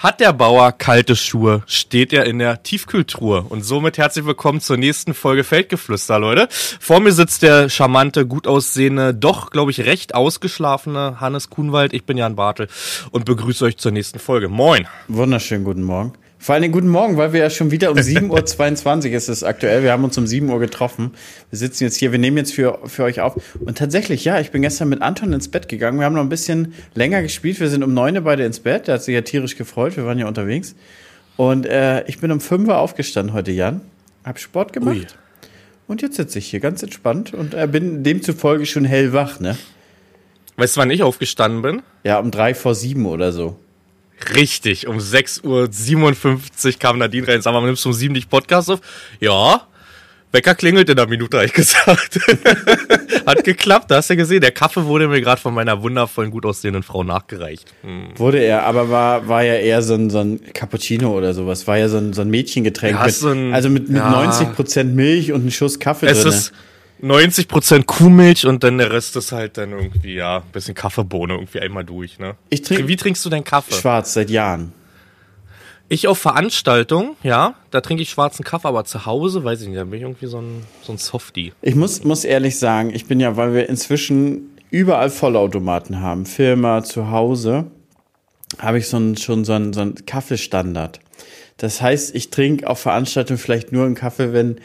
Hat der Bauer kalte Schuhe, steht er in der Tiefkühltruhe. Und somit herzlich willkommen zur nächsten Folge Feldgeflüster, Leute. Vor mir sitzt der charmante, gut aussehende, doch, glaube ich, recht ausgeschlafene Hannes Kuhnwald. Ich bin Jan Bartel und begrüße euch zur nächsten Folge. Moin. Wunderschönen guten Morgen. Vor allem guten Morgen, weil wir ja schon wieder um 7.22 Uhr ist es aktuell. Wir haben uns um 7 Uhr getroffen. Wir sitzen jetzt hier, wir nehmen jetzt für, für euch auf. Und tatsächlich, ja, ich bin gestern mit Anton ins Bett gegangen. Wir haben noch ein bisschen länger gespielt. Wir sind um 9 Uhr beide ins Bett. Der hat sich ja tierisch gefreut. Wir waren ja unterwegs. Und äh, ich bin um 5 Uhr aufgestanden heute, Jan. Hab Sport gemacht. Ui. Und jetzt sitze ich hier ganz entspannt und äh, bin demzufolge schon hellwach, ne? Weißt du, wann ich aufgestanden bin? Ja, um drei vor sieben oder so. Richtig, um 6.57 Uhr kam Nadine rein. Sag mal, nimmst du um 7 nicht Podcast auf? Ja. Wecker klingelt in der Minute, habe ich gesagt. Hat geklappt, da hast du gesehen. Der Kaffee wurde mir gerade von meiner wundervollen, gut aussehenden Frau nachgereicht. Hm. Wurde er, aber war, war ja eher so ein, so ein Cappuccino oder sowas. War ja so ein, so ein Mädchengetränk. Ja, mit, so ein, also mit, mit ja, 90% Milch und einem Schuss Kaffee es drin. Ist, 90% Kuhmilch und dann der Rest ist halt dann irgendwie, ja, ein bisschen Kaffeebohne irgendwie einmal durch, ne? Ich trinke. Wie trinkst du deinen Kaffee? Schwarz, seit Jahren. Ich auf Veranstaltung, ja, da trinke ich schwarzen Kaffee, aber zu Hause, weiß ich nicht, da bin ich irgendwie so ein, so ein Softie. Ich muss, muss ehrlich sagen, ich bin ja, weil wir inzwischen überall Vollautomaten haben, Firma, zu Hause, habe ich so einen, schon so einen, so einen Kaffeestandard. Das heißt, ich trinke auf Veranstaltungen vielleicht nur einen Kaffee, wenn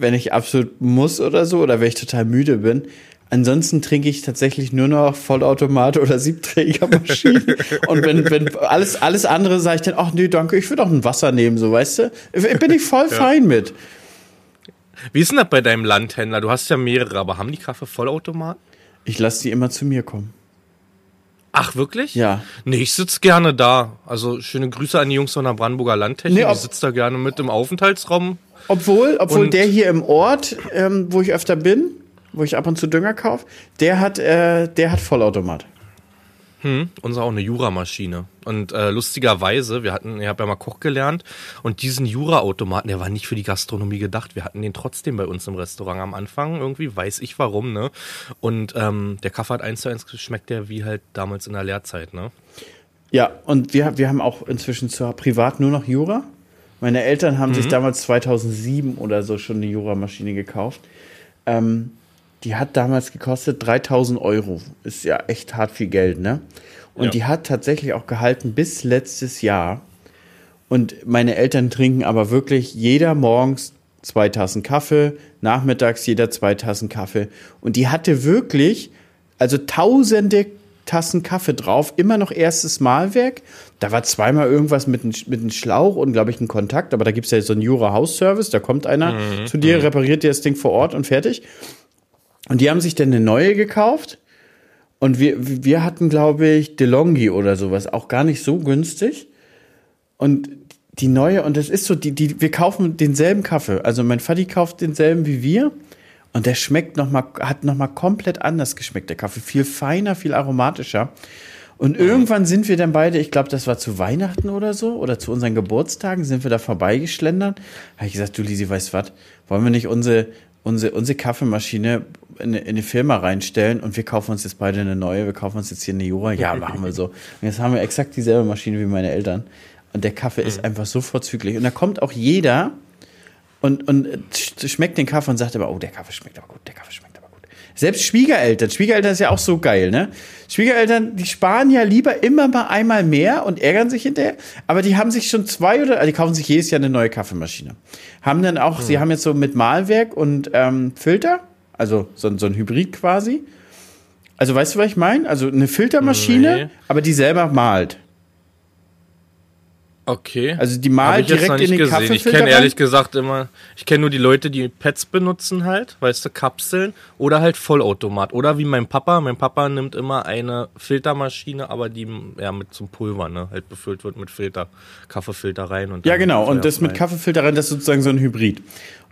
wenn ich absolut muss oder so oder wenn ich total müde bin. Ansonsten trinke ich tatsächlich nur noch Vollautomat oder Siebträgermaschine. und wenn, wenn alles, alles andere sage ich dann, ach nee, danke, ich würde auch ein Wasser nehmen, so weißt du. Bin ich voll ja. fein mit. Wie ist denn das bei deinem Landhändler? Du hast ja mehrere, aber haben die Kaffee Vollautomaten? Ich lasse die immer zu mir kommen. Ach, wirklich? Ja. Nee, ich sitze gerne da. Also schöne Grüße an die Jungs von der Brandenburger Landtechnik. Nee, ich sitze da gerne mit im Aufenthaltsraum obwohl, obwohl der hier im Ort, ähm, wo ich öfter bin, wo ich ab und zu Dünger kaufe, der hat, äh, der hat Vollautomat. Hm, unser auch eine Juramaschine. Und äh, lustigerweise, wir hatten, ich habe ja mal Koch gelernt und diesen Jura-Automaten, der war nicht für die Gastronomie gedacht. Wir hatten den trotzdem bei uns im Restaurant am Anfang. Irgendwie weiß ich warum, ne? Und ähm, der Kaffee hat eins zu eins geschmeckt, der wie halt damals in der Lehrzeit, ne? Ja, und wir, wir haben auch inzwischen zur privat nur noch Jura. Meine Eltern haben mhm. sich damals 2007 oder so schon eine Jura-Maschine gekauft. Ähm, die hat damals gekostet 3000 Euro. Ist ja echt hart viel Geld, ne? Und ja. die hat tatsächlich auch gehalten bis letztes Jahr. Und meine Eltern trinken aber wirklich jeder morgens zwei Tassen Kaffee, nachmittags jeder zwei Tassen Kaffee. Und die hatte wirklich, also tausende Tassen Kaffee drauf, immer noch erstes Malwerk. Da war zweimal irgendwas mit, mit einem Schlauch und, glaube ich, ein Kontakt, aber da gibt es ja so einen Jura House Service, da kommt einer mhm. zu dir, mhm. repariert dir das Ding vor Ort und fertig. Und die haben sich dann eine neue gekauft. Und wir, wir hatten, glaube ich, DeLonghi oder sowas, auch gar nicht so günstig. Und die neue, und das ist so, die, die, wir kaufen denselben Kaffee. Also mein Vati kauft denselben wie wir. Und der schmeckt noch mal, hat nochmal komplett anders geschmeckt, der Kaffee. Viel feiner, viel aromatischer. Und irgendwann sind wir dann beide, ich glaube, das war zu Weihnachten oder so, oder zu unseren Geburtstagen, sind wir da vorbeigeschlendert. Habe ich gesagt, du Lisi, weißt was, wollen wir nicht unsere, unsere, unsere Kaffeemaschine in, in eine Firma reinstellen und wir kaufen uns jetzt beide eine neue, wir kaufen uns jetzt hier eine Jura. Ja, machen wir so. Und jetzt haben wir exakt dieselbe Maschine wie meine Eltern. Und der Kaffee ist mhm. einfach so vorzüglich. Und da kommt auch jeder, und, und schmeckt den Kaffee und sagt aber, oh, der Kaffee schmeckt aber gut, der Kaffee schmeckt. Selbst Schwiegereltern, Schwiegereltern ist ja auch so geil, ne? Schwiegereltern, die sparen ja lieber immer mal einmal mehr und ärgern sich hinterher, aber die haben sich schon zwei oder, also die kaufen sich jedes Jahr eine neue Kaffeemaschine. Haben dann auch, hm. sie haben jetzt so mit Malwerk und ähm, Filter, also so, so ein Hybrid quasi. Also weißt du, was ich meine? Also eine Filtermaschine, nee. aber die selber malt. Okay. Also die malt direkt in den gesehen. Kaffeefilter Ich kenne ehrlich gesagt immer, ich kenne nur die Leute, die Pads benutzen halt, weißt du, Kapseln oder halt Vollautomat. Oder wie mein Papa, mein Papa nimmt immer eine Filtermaschine, aber die ja mit zum Pulver, ne, halt befüllt wird mit Filter, Kaffeefilter rein und Ja, genau, und das mit Kaffeefilter rein, das ist sozusagen so ein Hybrid.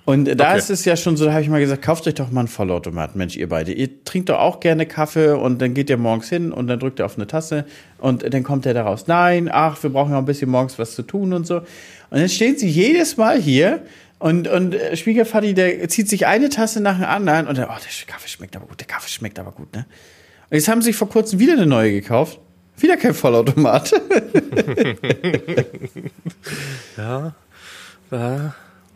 Und da okay. ist es ja schon so, da habe ich mal gesagt, kauft euch doch mal einen Vollautomat, Mensch, ihr beide. Ihr trinkt doch auch gerne Kaffee und dann geht ihr morgens hin und dann drückt ihr auf eine Tasse und dann kommt er da raus. Nein, ach, wir brauchen ja ein bisschen morgens was zu tun und so. Und dann stehen sie jedes Mal hier und, und äh, Schwiegervati, der zieht sich eine Tasse nach der anderen und dann, oh, der Kaffee schmeckt aber gut, der Kaffee schmeckt aber gut, ne? Und jetzt haben sie sich vor kurzem wieder eine neue gekauft. Wieder kein Vollautomat. ja. ja.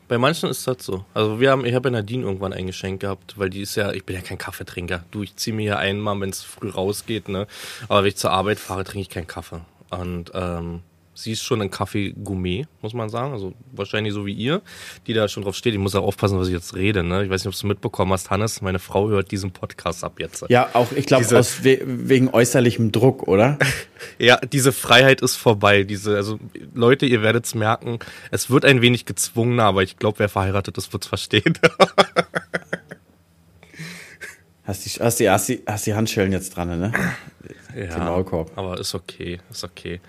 Bei manchen ist das so. Also wir haben, ich habe ja Nadine irgendwann ein Geschenk gehabt, weil die ist ja, ich bin ja kein Kaffeetrinker. Du, ich ziehe mir hier einmal, wenn es früh rausgeht, ne? Aber wenn ich zur Arbeit fahre, trinke ich keinen Kaffee. Und ähm, sie ist schon ein Kaffee-Gourmet, muss man sagen. Also wahrscheinlich so wie ihr, die da schon drauf steht. Ich muss auch aufpassen, was ich jetzt rede. Ne? Ich weiß nicht, ob du mitbekommen hast, Hannes, meine Frau hört diesen Podcast ab jetzt. Ja, auch, ich glaube, we wegen äußerlichem Druck, oder? ja, diese Freiheit ist vorbei. Diese, also Leute, ihr werdet es merken, es wird ein wenig gezwungener, aber ich glaube, wer verheiratet ist, wird es verstehen. Hast die, hast, die, hast, die, hast die Handschellen jetzt dran, ne? Ja, aber ist okay, ist okay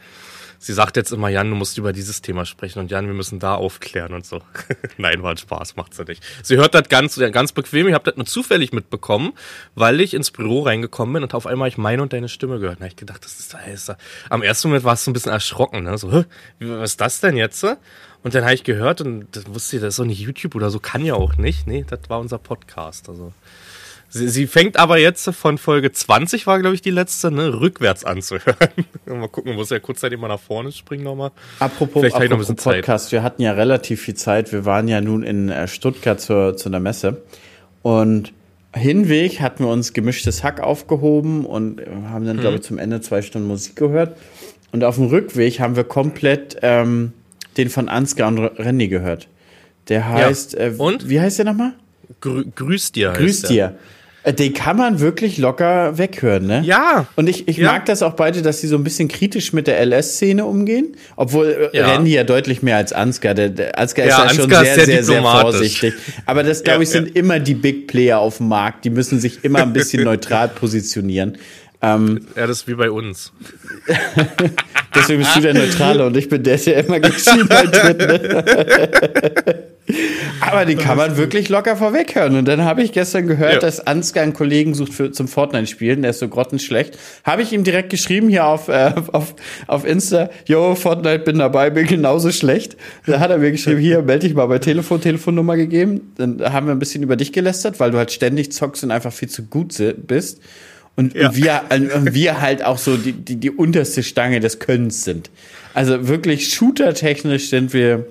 sie sagt jetzt immer, Jan, du musst über dieses Thema sprechen und Jan, wir müssen da aufklären und so. Nein, war ein Spaß, macht sie nicht. Sie hört das ganz, ganz bequem. Ich habe das nur zufällig mitbekommen, weil ich ins Büro reingekommen bin und auf einmal ich meine und deine Stimme gehört. Da ich gedacht, das ist, das ist Am ersten Moment war es so ein bisschen erschrocken, ne? So, Hä? was ist das denn jetzt? Und dann habe ich gehört und das wusste ich, das ist doch nicht YouTube oder so, kann ja auch nicht. Nee, das war unser Podcast. Also Sie, sie fängt aber jetzt von Folge 20, war glaube ich die letzte, ne, rückwärts anzuhören. mal gucken, muss ja kurzzeitig mal nach vorne springen nochmal. Apropos, Vielleicht apropos noch ein bisschen Podcast, Zeit. wir hatten ja relativ viel Zeit. Wir waren ja nun in äh, Stuttgart zur, zu einer Messe und Hinweg hatten wir uns gemischtes Hack aufgehoben und haben dann, mhm. glaube ich, zum Ende zwei Stunden Musik gehört. Und auf dem Rückweg haben wir komplett ähm, den von Ansgar und Randy gehört. Der heißt, ja. äh, und? wie heißt der nochmal? Grü grüß dir. Grüß dir. Äh, den kann man wirklich locker weghören, ne? Ja. Und ich, ich ja. mag das auch beide, dass sie so ein bisschen kritisch mit der LS-Szene umgehen. Obwohl äh, ja. Randy ja deutlich mehr als Ansgar. Der, der Ansgar ja, ist ja Ansgar schon sehr, sehr, sehr, sehr vorsichtig. Aber das, glaube ich, sind immer die Big Player auf dem Markt. Die müssen sich immer ein bisschen neutral positionieren. Ähm, ja, das ist wie bei uns. Deswegen bist du der Neutrale und ich bin der, der immer gegen Schienbein tritt. Ne? Aber den kann man wirklich locker vorweghören. Und dann habe ich gestern gehört, ja. dass Ansgar einen Kollegen sucht für, zum Fortnite-Spielen. Der ist so grottenschlecht. Habe ich ihm direkt geschrieben hier auf, äh, auf, auf Insta, yo, Fortnite, bin dabei, bin genauso schlecht. Da hat er mir geschrieben, hier, melde dich mal bei Telefon, Telefonnummer gegeben. Dann haben wir ein bisschen über dich gelästert, weil du halt ständig zockst und einfach viel zu gut bist. Und, ja. und wir, und wir halt auch so die, die, die unterste Stange des Könnens sind. Also wirklich shooter-technisch sind wir.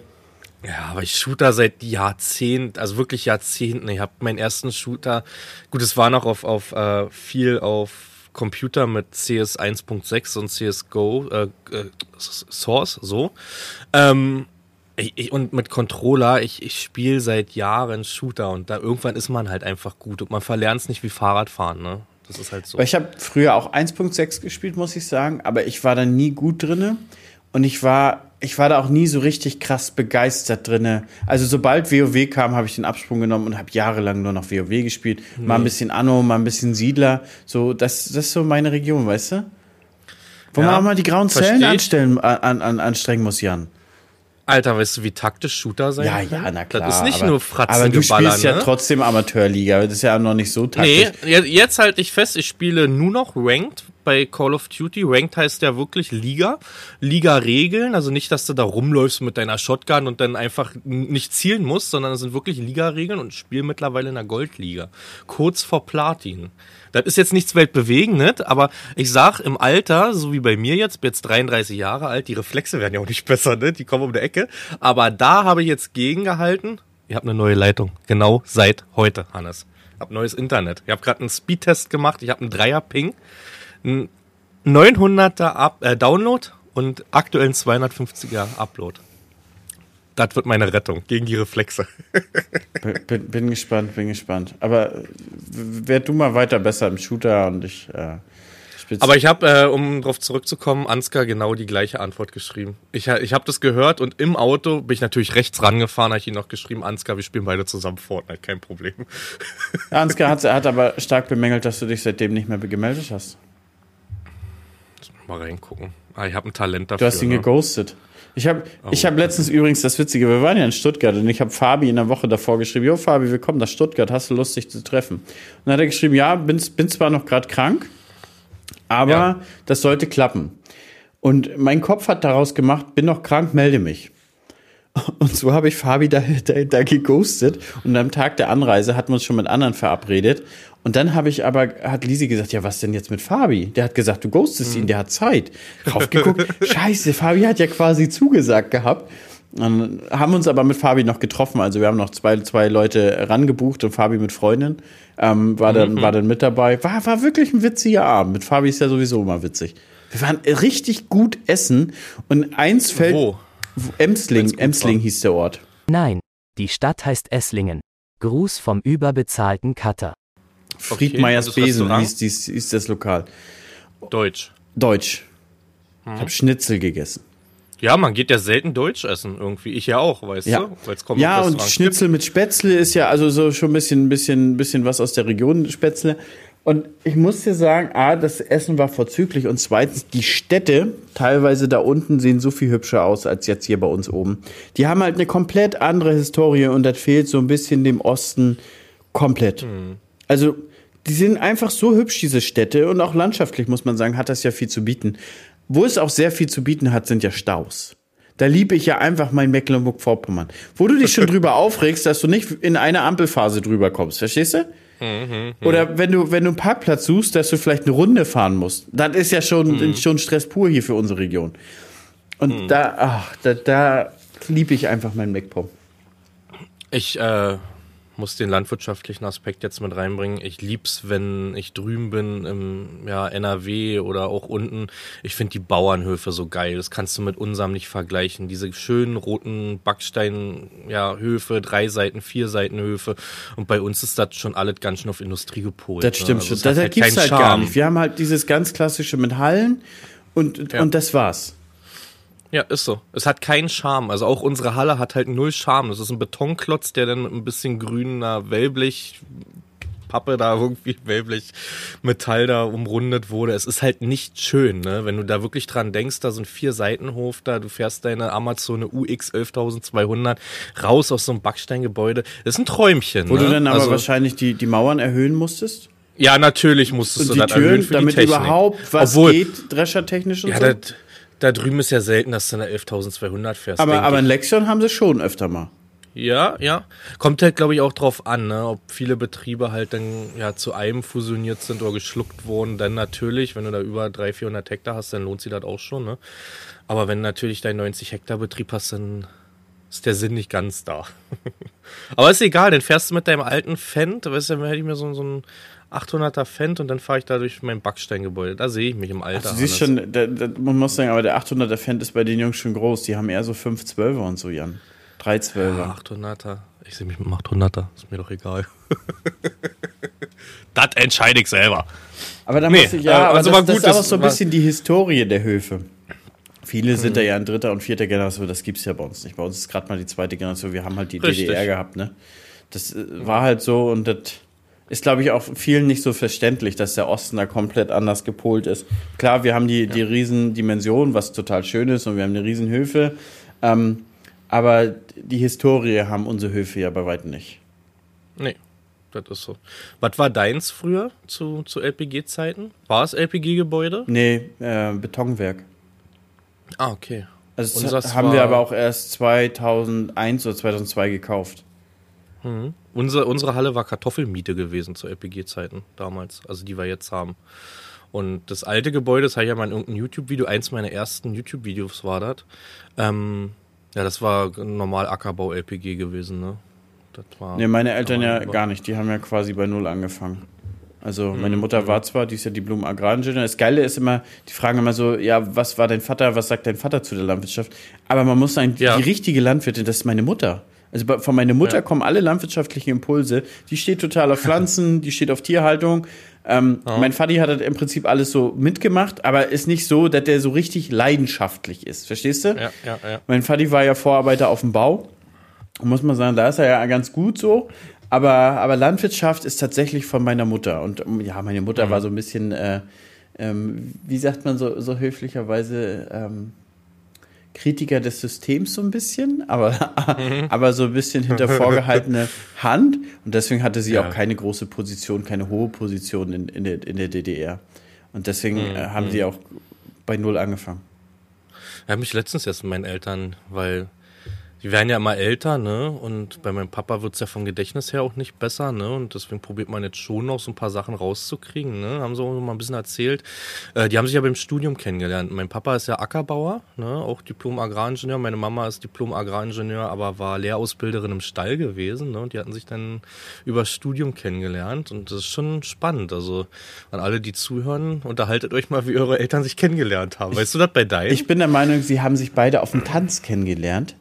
Ja, aber ich shooter seit Jahrzehnten, also wirklich Jahrzehnten. Ich habe meinen ersten Shooter, gut, es war noch auf, auf äh, viel auf Computer mit CS 1.6 und CSGO, äh, äh, Source, so. Ähm, ich, ich, und mit Controller, ich, ich spiele seit Jahren Shooter und da irgendwann ist man halt einfach gut und man verlernt es nicht wie Fahrradfahren, ne? Das ist halt so. Weil ich habe früher auch 1.6 gespielt, muss ich sagen, aber ich war da nie gut drinne und ich war ich war da auch nie so richtig krass begeistert drinne. Also sobald WoW kam, habe ich den Absprung genommen und habe jahrelang nur noch WoW gespielt. Nee. Mal ein bisschen Anno, mal ein bisschen Siedler. So, das, das ist so meine Region, weißt du? Wo ja, man auch mal die grauen Zellen anstellen, an, an, anstrengen muss, Jan. Alter, weißt du, wie taktisch Shooter sein Ja, ja, na klar. Das ist nicht aber, nur Fratzen Aber du spielst ja ne? trotzdem Amateurliga. Das ist ja noch nicht so taktisch. Nee, jetzt halte ich fest, ich spiele nur noch Ranked bei Call of Duty. Ranked heißt ja wirklich Liga. Liga-Regeln, also nicht, dass du da rumläufst mit deiner Shotgun und dann einfach nicht zielen musst, sondern es sind wirklich Liga-Regeln und ich spiele mittlerweile in der Goldliga. Kurz vor Platin. Das ist jetzt nichts weltbewegendes, aber ich sag im Alter, so wie bei mir jetzt, bin jetzt 33 Jahre alt, die Reflexe werden ja auch nicht besser, ne? Die kommen um die Ecke. Aber da habe ich jetzt gegengehalten. Ihr habt eine neue Leitung. Genau seit heute, Hannes. Ich habe neues Internet. Ich habe gerade einen Speedtest gemacht. Ich habe einen Dreier-Ping, einen 900er Up äh, Download und aktuellen 250er Upload das wird meine Rettung gegen die Reflexe. bin, bin, gespannt, bin gespannt. Aber werd du mal weiter besser im Shooter und ich. Äh, aber ich habe, äh, um darauf zurückzukommen, Ansgar genau die gleiche Antwort geschrieben. Ich, ich habe das gehört und im Auto bin ich natürlich rechts rangefahren, habe ich ihn noch geschrieben, Ansgar, wir spielen beide zusammen Fortnite, kein Problem. Ja, Ansgar hat, hat aber stark bemängelt, dass du dich seitdem nicht mehr gemeldet hast. Mal reingucken. Ah, ich habe ein Talent dafür. Du hast ihn ne? geghostet. Ich habe oh. ich hab letztens übrigens das Witzige, wir waren ja in Stuttgart und ich habe Fabi in der Woche davor geschrieben, jo Fabi, wir kommen nach Stuttgart, hast du Lust, dich zu treffen? Und dann hat er geschrieben, ja, bin, bin zwar noch gerade krank, aber ja. das sollte klappen. Und mein Kopf hat daraus gemacht, bin noch krank, melde mich. Und so habe ich Fabi da, da, da geghostet und am Tag der Anreise hatten wir uns schon mit anderen verabredet Und dann habe ich aber, hat Lisi gesagt, ja, was denn jetzt mit Fabi? Der hat gesagt, du ghostest ihn, der hat Zeit. Raufgeguckt, scheiße, Fabi hat ja quasi zugesagt gehabt. Dann haben uns aber mit Fabi noch getroffen. Also wir haben noch zwei, zwei Leute rangebucht und Fabi mit Freundin ähm, war, dann, war dann mit dabei. War, war wirklich ein witziger Abend. Mit Fabi ist ja sowieso immer witzig. Wir waren richtig gut essen und eins fällt. Wo? Emsling, Emsling hieß der Ort. Nein, die Stadt heißt Esslingen. Gruß vom überbezahlten Cutter. Friedmeiers und das Besen hieß, dies, hieß das Lokal. Deutsch. Deutsch. Hm. Ich habe Schnitzel gegessen. Ja, man geht ja selten Deutsch essen irgendwie. Ich ja auch, weißt Ja. du? Weil es kommt Ja, und Schnitzel mit Spätzle ist ja also so schon ein bisschen, bisschen, bisschen was aus der Region Spätzle. Und ich muss dir sagen, A, das Essen war vorzüglich und zweitens, die Städte, teilweise da unten, sehen so viel hübscher aus als jetzt hier bei uns oben. Die haben halt eine komplett andere Historie und das fehlt so ein bisschen dem Osten komplett. Also, die sind einfach so hübsch, diese Städte und auch landschaftlich, muss man sagen, hat das ja viel zu bieten. Wo es auch sehr viel zu bieten hat, sind ja Staus. Da liebe ich ja einfach mein Mecklenburg-Vorpommern. Wo du dich schon drüber aufregst, dass du nicht in eine Ampelphase drüber kommst, verstehst du? Oder wenn du, wenn du einen Parkplatz suchst, dass du vielleicht eine Runde fahren musst. Das ist ja schon, schon Stress pur hier für unsere Region. Und da, ach, da, da liebe ich einfach mein MacPom. Ich äh, muss den landwirtschaftlichen Aspekt jetzt mit reinbringen. Ich lieb's, wenn ich drüben bin im ja, NRW oder auch unten. Ich finde die Bauernhöfe so geil. Das kannst du mit unserem nicht vergleichen. Diese schönen roten Backstein ja, Höfe, drei Seiten, vier Seiten Höfe. Und bei uns ist das schon alles ganz schön auf Industrie gepolt. Das stimmt ne? schon. Also es Das, das halt gibt's halt gar Charme. nicht. Wir haben halt dieses ganz klassische mit Hallen und, Ja. und das war's. Ja, ist so. Es hat keinen Charme. Also auch unsere Halle hat halt null Charme. Das ist ein Betonklotz, der dann mit ein bisschen grüner Wellblech Pappe da irgendwie Wellblech Metall da umrundet wurde. Es ist halt nicht schön, ne? Wenn du da wirklich dran denkst, da ein vier Seitenhof da, du fährst deine Amazone UX 11200 raus aus so einem Backsteingebäude. Das ist ein Träumchen. Wo ne? du dann aber also, wahrscheinlich die, die Mauern erhöhen musstest. Ja, natürlich musstest Und du die das erhöhen Türen, für die damit Technik. überhaupt was Obwohl, geht, dreschertechnisch und Ja, so. da, da drüben ist ja selten, dass du eine 11200 fährst. aber aber ich. in Lexion haben sie schon öfter mal. Ja, ja. Kommt halt, glaube ich, auch drauf an, ne? ob viele Betriebe halt dann ja zu einem fusioniert sind oder geschluckt wurden. Dann natürlich, wenn du da über 300, 400 Hektar hast, dann lohnt sich das auch schon. Ne? Aber wenn natürlich dein 90 Hektar Betrieb hast, dann ist der Sinn nicht ganz da. Aber ist egal, dann fährst du mit deinem alten Fendt, weißt du, dann hätte ich mir so, so ein 800er Fendt und dann fahre ich da durch mein Backsteingebäude. Da sehe ich mich im Alter. Du siehst schon, da, da, man muss sagen, aber der 800er Fendt ist bei den Jungs schon groß. Die haben eher so 512er und so, Jan. 312er. Ja, 800er. Ich sehe mich mit dem 800er. Ist mir doch egal. das entscheide ich selber. Aber da Nee, muss ich, ja, aber also das, war das gut, ist auch das so ein bisschen die Historie der Höfe. Viele sind Mhm. da ja in dritter und vierter Generation, das gibt's ja bei uns nicht. Bei uns ist gerade mal die zweite Generation, wir haben halt die Richtig. DDR gehabt, ne? Das äh, war halt so und das ist, glaube ich, auch vielen nicht so verständlich, dass der Osten da komplett anders gepolt ist. Klar, wir haben die, die Riesendimension, was total schön ist und wir haben eine Riesenhöfe, ähm, aber die Historie haben unsere Höfe ja bei weitem nicht. Nee, das ist so. Was war deins früher zu, zu LPG-Zeiten? War es LPG-Gebäude? Nee, äh, Betonwerk. Ah, okay. Also das haben wir aber auch erst 2001 oder 2002 gekauft. Unsere, unsere Halle war Kartoffelmiete gewesen zu LPG-Zeiten damals, also die wir jetzt haben. Und das alte Gebäude, das habe ich ja mal in irgendeinem YouTube-Video, eins meiner ersten YouTube-Videos war das. Ähm, ja, das war normal Ackerbau LPG gewesen, ne? Das war. Nee, meine Eltern ja aber- gar nicht. Die haben ja quasi bei Null angefangen. Also Mhm. meine Mutter war zwar, die ist ja Diplom Agraringenieur. Das Geile ist immer, die fragen immer so, ja, was war dein Vater, was sagt dein Vater zu der Landwirtschaft? Aber man muss sagen, Ja. die richtige Landwirtin, das ist meine Mutter. Also von meiner Mutter Ja. kommen alle landwirtschaftlichen Impulse. Die steht total auf Pflanzen, die steht auf Tierhaltung. Ähm, Mein Vati hat das im Prinzip alles so mitgemacht, aber ist nicht so, dass der so richtig leidenschaftlich ist. Verstehst du? Ja, ja, ja. Mein Vati war ja Vorarbeiter auf dem Bau. Muss man sagen, da ist er ja ganz gut so. Aber, aber Landwirtschaft ist tatsächlich von meiner Mutter. Und ähm, ja, meine Mutter war so ein bisschen, äh, ähm, wie sagt man so, so höflicherweise, ähm, Kritiker des Systems so ein bisschen, aber, aber so ein bisschen hinter vorgehaltene Hand. Und deswegen hatte sie Ja. auch keine große Position, keine hohe Position in, in, der, in der DDR. Und deswegen äh, haben sie auch bei Null angefangen. Ich habe mich letztens erst mit meinen Eltern, weil die werden ja immer älter, ne? Und bei meinem Papa wird's ja vom Gedächtnis her auch nicht besser, ne? Und deswegen probiert man jetzt schon noch so ein paar Sachen rauszukriegen, ne? Haben sie auch mal ein bisschen erzählt. Äh, die haben sich ja beim Studium kennengelernt. Mein Papa ist ja Ackerbauer, ne? Auch Diplom-Agraringenieur. Meine Mama ist Diplom-Agraringenieur, aber war Lehrausbilderin im Stall gewesen, ne? Und die hatten sich dann über Studium kennengelernt. Und das ist schon spannend. Also an alle, die zuhören, unterhaltet euch mal, wie eure Eltern sich kennengelernt haben. Weißt du das bei deinen? Ich bin der Meinung, sie haben sich beide auf dem Tanz kennengelernt.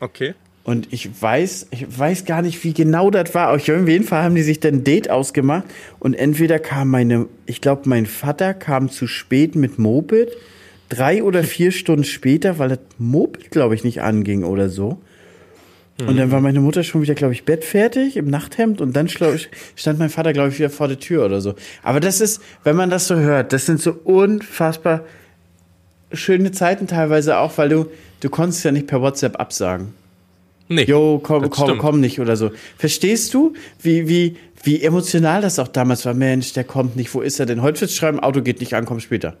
Okay. Und ich weiß, ich weiß gar nicht, wie genau das war. Auf jeden Fall haben die sich dann ein Date ausgemacht. Und entweder kam meine, ich glaube, mein Vater kam zu spät mit Moped. Drei oder vier Stunden später, weil das Moped, glaube ich, nicht anging oder so. Und dann war meine Mutter schon wieder, glaube ich, bettfertig im Nachthemd und dann ich, stand mein Vater, glaube ich, wieder vor der Tür oder so. Aber das ist, wenn man das so hört, das sind so unfassbar schöne Zeiten teilweise auch, weil du, du konntest ja nicht per WhatsApp absagen. Nee. Jo, komm, komm, stimmt. komm nicht oder so. Verstehst du, wie, wie, wie emotional das auch damals war? Mensch, der kommt nicht, wo ist er denn? Heute wird's schreiben, Auto geht nicht an, komm später.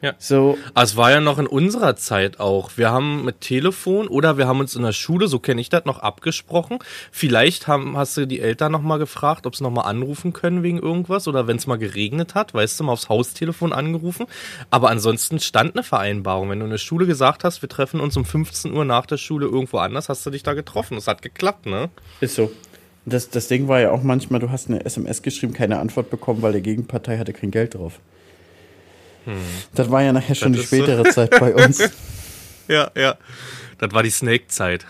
Ja. So, Ah, Es war ja noch in unserer Zeit auch. Wir haben mit Telefon oder wir haben uns in der Schule, so kenne ich das, noch abgesprochen. Vielleicht haben, hast du die Eltern noch mal gefragt, ob sie noch mal anrufen können wegen irgendwas oder wenn es mal geregnet hat, weißt du, mal aufs Haustelefon angerufen. Aber ansonsten stand eine Vereinbarung. Wenn du in der Schule gesagt hast, wir treffen uns um 15 Uhr nach der Schule irgendwo anders, hast du dich da getroffen. Das hat geklappt, ne? ist so. Das, das Ding war ja auch manchmal, du hast eine SMS geschrieben, keine Antwort bekommen, weil der Gegenpartei hatte kein Geld drauf. Das war ja nachher schon die Hm. ist so. spätere Zeit bei uns. Ja, ja. Das war die Snake-Zeit.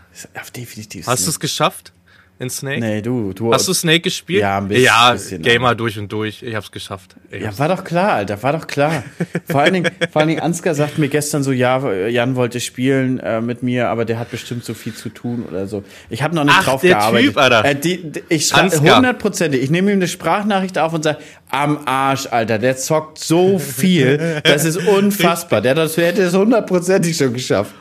Definitiv. Hast du es geschafft in Snake? Nee, du, du. Hast du Snake gespielt? Ja, ein bisschen- Ja, bisschen, Gamer durch und durch. Ich hab's geschafft. Ich Ja, war doch klar, Alter, war doch klar. Vor allen Dingen, vor allen Dingen Ansgar sagt mir gestern so, ja, Jan wollte spielen äh, mit mir, aber der hat bestimmt so viel zu tun oder so. Ich habe noch nicht Ach, drauf der gearbeitet. Typ, Alter. Äh, die, die, ich schreibe hundertprozentig. Ich nehme ihm eine Sprachnachricht auf und sage, am Arsch, Alter, der zockt so viel, das ist unfassbar. Der, das, der hätte es hundertprozentig schon geschafft.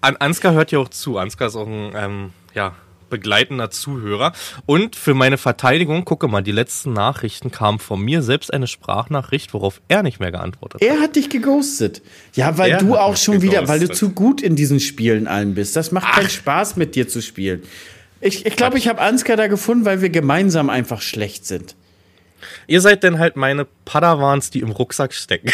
An Ansgar hört ja auch zu. Ansgar ist auch ein ähm, ja, begleitender Zuhörer. Und für meine Verteidigung, gucke mal, die letzten Nachrichten kamen von mir selbst eine Sprachnachricht, worauf er nicht mehr geantwortet hat. Er hat dich geghostet. Ja, weil Er du auch schon wieder, weil du geghostet. zu gut in diesen Spielen allen bist. Das macht keinen Spaß, mit dir zu spielen. Ich glaube, ich, glaub, ich habe Ansgar da gefunden, weil wir gemeinsam einfach schlecht sind. Ihr seid denn halt meine Padawans, die im Rucksack stecken.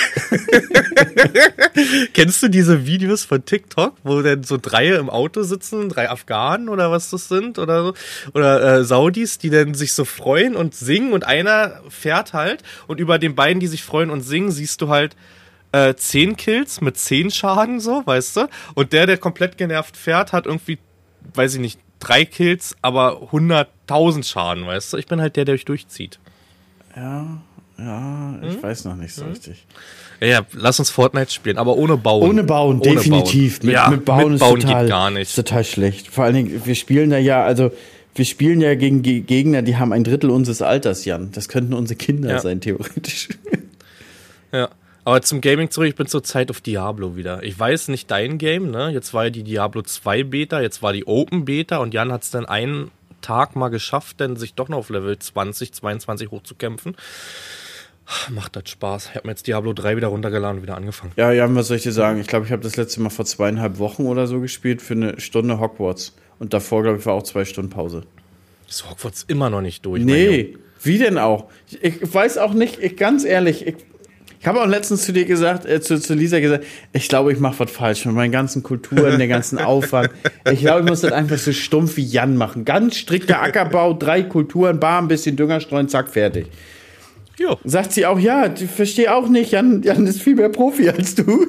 Kennst du diese Videos von TikTok, wo denn so drei im Auto sitzen, drei Afghanen oder was das sind oder so? Oder äh, Saudis, die dann sich so freuen und singen und einer fährt halt und über den beiden, die sich freuen und singen, siehst du halt äh, zehn Kills mit zehn Schaden, so, weißt du? Und der, der komplett genervt fährt, hat irgendwie, weiß ich nicht, drei Kills, aber 100.000 Schaden, weißt du? Ich bin halt der, der euch durchzieht. Ja, ja, ich Hm? weiß noch nicht so richtig. Ja, ja, lass uns Fortnite spielen, aber ohne Bauen. Ohne Bauen, Ohne definitiv. Bauen. Mit, ja, mit Bauen, mit Bauen ist, total, geht gar nicht. ist total schlecht. Vor allen Dingen, wir spielen da ja, also wir spielen ja gegen Ge- Gegner, die haben ein Drittel unseres Alters, Jan. Das könnten unsere Kinder Ja. sein, theoretisch. Ja. Aber zum Gaming zurück, ich bin zurzeit auf Diablo wieder. Ich weiß nicht dein Game, ne? Jetzt war ja die Diablo 2 Beta, jetzt war die Open Beta und Jan hat es dann einen Tag mal geschafft, denn sich doch noch auf Level 20, 22 hochzukämpfen. Macht das Spaß. Ich habe mir jetzt Diablo 3 wieder runtergeladen und wieder angefangen. Ja, Jan, was soll ich dir sagen? Ich glaube, ich habe das letzte Mal vor zweieinhalb Wochen oder so gespielt für eine Stunde Hogwarts. Und davor, glaube ich, war auch zwei Stunden Pause. Ist Hogwarts immer noch nicht durch. Nee, wie denn auch? Ich, ich weiß auch nicht, ich, ganz ehrlich, ich, ich habe auch letztens zu dir gesagt, äh, zu, zu Lisa gesagt, ich glaube, ich mache was falsch mit meinen ganzen Kulturen, der ganzen Aufwand. Ich glaube, ich muss das einfach so stumpf wie Jan machen. Ganz strikter Ackerbau, drei Kulturen, bar, ein bisschen Dünger streuen, zack, fertig. Jo. Sagt sie auch, ja, ich verstehe auch nicht, Jan, Jan ist viel mehr Profi als du.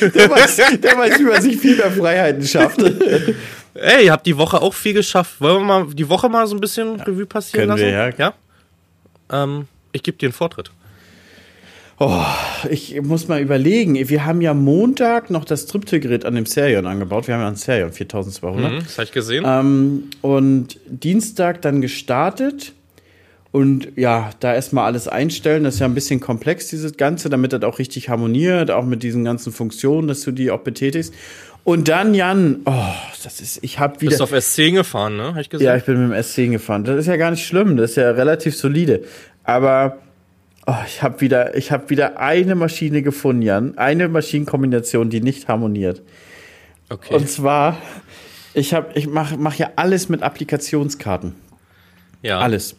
Der weiß, der weiß, wie man sich viel mehr Freiheiten schafft. Ey, ihr habt die Woche auch viel geschafft. Wollen wir mal die Woche mal so ein bisschen Revue passieren lassen? wir, ja. ja? Ähm, ich gebe dir einen Vortritt. Ich muss mal überlegen, wir haben ja Montag noch das Triptylgerät an dem Serion angebaut. Wir haben ja ein Serion 4200. Mhm, das habe ich gesehen. Ähm, und Dienstag dann gestartet. Und ja, da erstmal alles einstellen. Das ist ja ein bisschen komplex, dieses Ganze, damit das auch richtig harmoniert, auch mit diesen ganzen Funktionen, dass du die auch betätigst. Und dann, Jan, oh, das ist, ich habe wieder. Bist auf S10 gefahren, ne? Hab ich gesehen. Ja, ich bin mit dem S10 gefahren. Das ist ja gar nicht schlimm, das ist ja relativ solide. Aber oh, ich habe wieder, ich habe wieder eine Maschine gefunden, Jan. Eine Maschinenkombination, die nicht harmoniert. okay. Und zwar Ich, hab, ich mache mach ja alles mit Applikationskarten. Ja. Alles.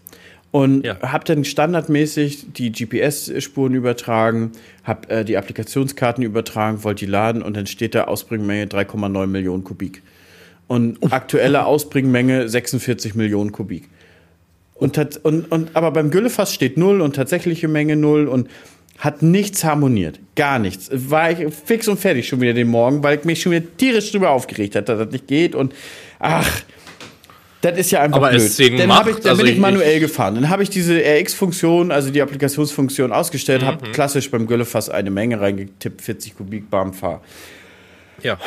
Und Ja. habe dann standardmäßig die GPS-Spuren übertragen, habe äh, die Applikationskarten übertragen, wollte die laden und dann steht da Ausbringmenge 3,9 Millionen Kubik. Und aktuelle Ausbringmenge 46 Millionen Kubik. Und, und, und aber beim Güllefass steht null und tatsächliche Menge null und hat nichts harmoniert. Gar nichts. War ich fix und fertig schon wieder den Morgen, weil ich mich schon wieder tierisch drüber aufgeregt hat, dass das nicht geht. Und ach, das ist ja einfach Aber blöd. S10 dann hab ich, macht, dann also bin ich ich- manuell gefahren. Dann habe ich diese RX-Funktion, also die Applikationsfunktion ausgestellt, Mhm. habe klassisch beim Güllefass eine Menge reingetippt, 40 Kubik, bam, fahr. Ja.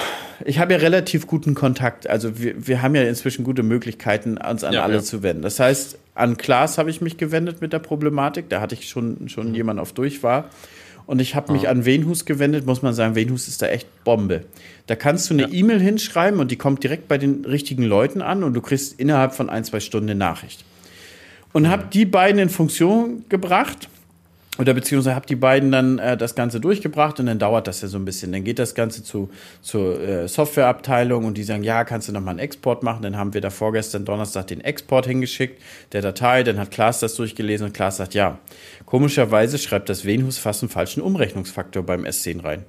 Ich habe ja relativ guten Kontakt. Also wir, wir haben ja inzwischen gute Möglichkeiten, uns an Ja, alle ja. zu wenden. Das heißt, an Klaas habe ich mich gewendet mit der Problematik. Da hatte ich schon, schon jemand auf Durchwahl. Und ich habe mich an Venhus gewendet, muss man sagen, Venhus ist da echt Bombe. Da kannst du eine E-Mail hinschreiben und die kommt direkt bei den richtigen Leuten an und du kriegst innerhalb von ein, zwei Stunden eine Nachricht. Und habe die beiden in Funktion gebracht oder beziehungsweise habe die beiden dann äh, das Ganze durchgebracht und dann dauert das ja so ein bisschen. Dann geht das Ganze zu, zur äh, Softwareabteilung und die sagen, ja, kannst du noch mal einen Export machen. Dann haben wir da vorgestern Donnerstag den Export hingeschickt, der Datei. Dann hat Klaas das durchgelesen und Klaas sagt, ja, komischerweise schreibt das Venhus fast einen falschen Umrechnungsfaktor beim S10 rein.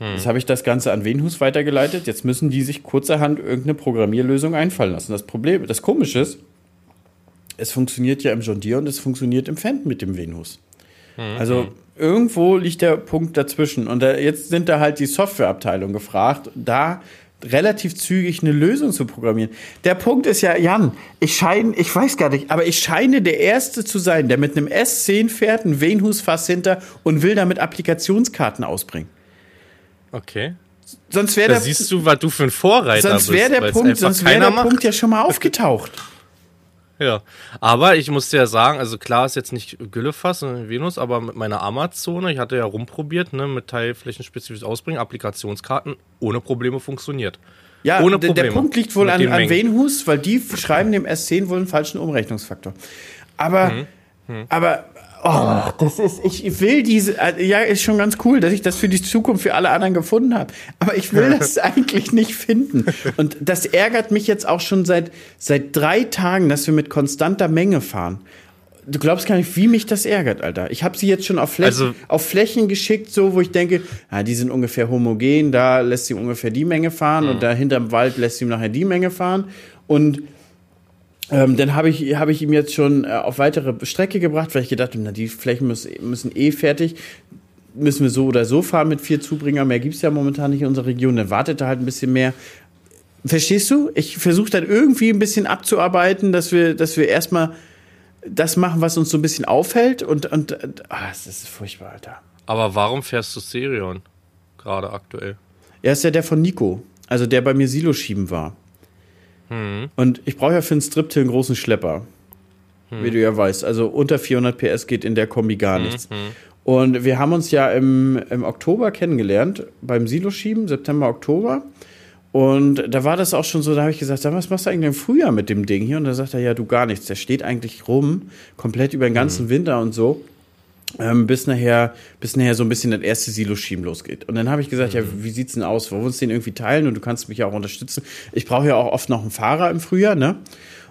Jetzt habe ich das Ganze an Venhus weitergeleitet. Jetzt müssen die sich kurzerhand irgendeine Programmierlösung einfallen lassen. Das Problem, das Komische ist, es funktioniert ja im John Deere und es funktioniert im Fendt mit dem Venus. Also irgendwo liegt der Punkt dazwischen. Und da, jetzt sind da halt die Softwareabteilung gefragt, da relativ zügig eine Lösung zu programmieren. Der Punkt ist ja, Jan, ich scheine, ich weiß gar nicht, aber ich scheine der Erste zu sein, der mit einem S10 fährt, ein Venhus-Fass hinter und will damit Applikationskarten ausbringen. Okay. Sonst wäre Da der, siehst du, was du für ein Vorreiter sonst bist. wär der weil's Punkt, sonst wäre der macht. Punkt ja schon mal aufgetaucht. Ja, aber ich muss dir ja sagen, also klar ist jetzt nicht Güllefass, sondern Venus, aber mit meiner Amazone, ich hatte ja rumprobiert, ne, mit teilflächenspezifisches Ausbringen, Applikationskarten ohne Probleme funktioniert. Ja, Ohne der- der Probleme. Punkt liegt wohl an, an. Venhus, weil die schreiben dem S10 wohl einen falschen Umrechnungsfaktor. Aber, Mhm. aber, oh, das ist, ich will diese, äh, ja, ist schon ganz cool, dass ich das für die Zukunft für alle anderen gefunden habe. Aber ich will das eigentlich nicht finden. Und das ärgert mich jetzt auch schon seit, seit drei Tagen, dass wir mit konstanter Menge fahren. Du glaubst gar nicht, wie mich das ärgert, Alter. Ich habe sie jetzt schon auf Flächen, Also- auf Flächen geschickt, so wo ich denke, ja, die sind ungefähr homogen, da lässt sie ungefähr die Menge fahren und da hinterm Wald lässt sie nachher die Menge fahren. Und ähm, dann habe ich, hab ich ihm jetzt schon äh, auf weitere Strecke gebracht, weil ich gedacht habe, na, die Flächen müssen, müssen eh fertig. Müssen wir so oder so fahren mit vier Zubringer. Mehr gibt's ja momentan nicht in unserer Region. Dann wartet er halt ein bisschen mehr. Verstehst du? Ich versuche dann irgendwie ein bisschen abzuarbeiten, dass wir, dass wir erstmal das machen, was uns so ein bisschen aufhält. Und, und, und ah, das ist furchtbar, Alter. Aber warum fährst du Serion gerade aktuell? Er ist ja der von Nico, also der bei mir Silo schieben war. Und ich brauche ja für einen Striptill einen großen Schlepper. Wie du ja weißt. Also unter 400 PS geht in der Kombi gar nichts. Und wir haben uns ja im, im Oktober kennengelernt, beim Silo-Schieben, September, Oktober. Und da war das auch schon so, da habe ich gesagt, sag, was machst du eigentlich im Frühjahr mit dem Ding hier? Und da sagt er, ja, du gar nichts. Der steht eigentlich rum, komplett über den ganzen Winter und so ähm, bis nachher, bis nachher so ein bisschen das erste Silo-Schieben losgeht. Und dann habe ich gesagt, ja, wie sieht's denn aus? Wollen wir uns den irgendwie teilen und du kannst mich ja auch unterstützen? Ich brauche ja auch oft noch einen Fahrer im Frühjahr, ne?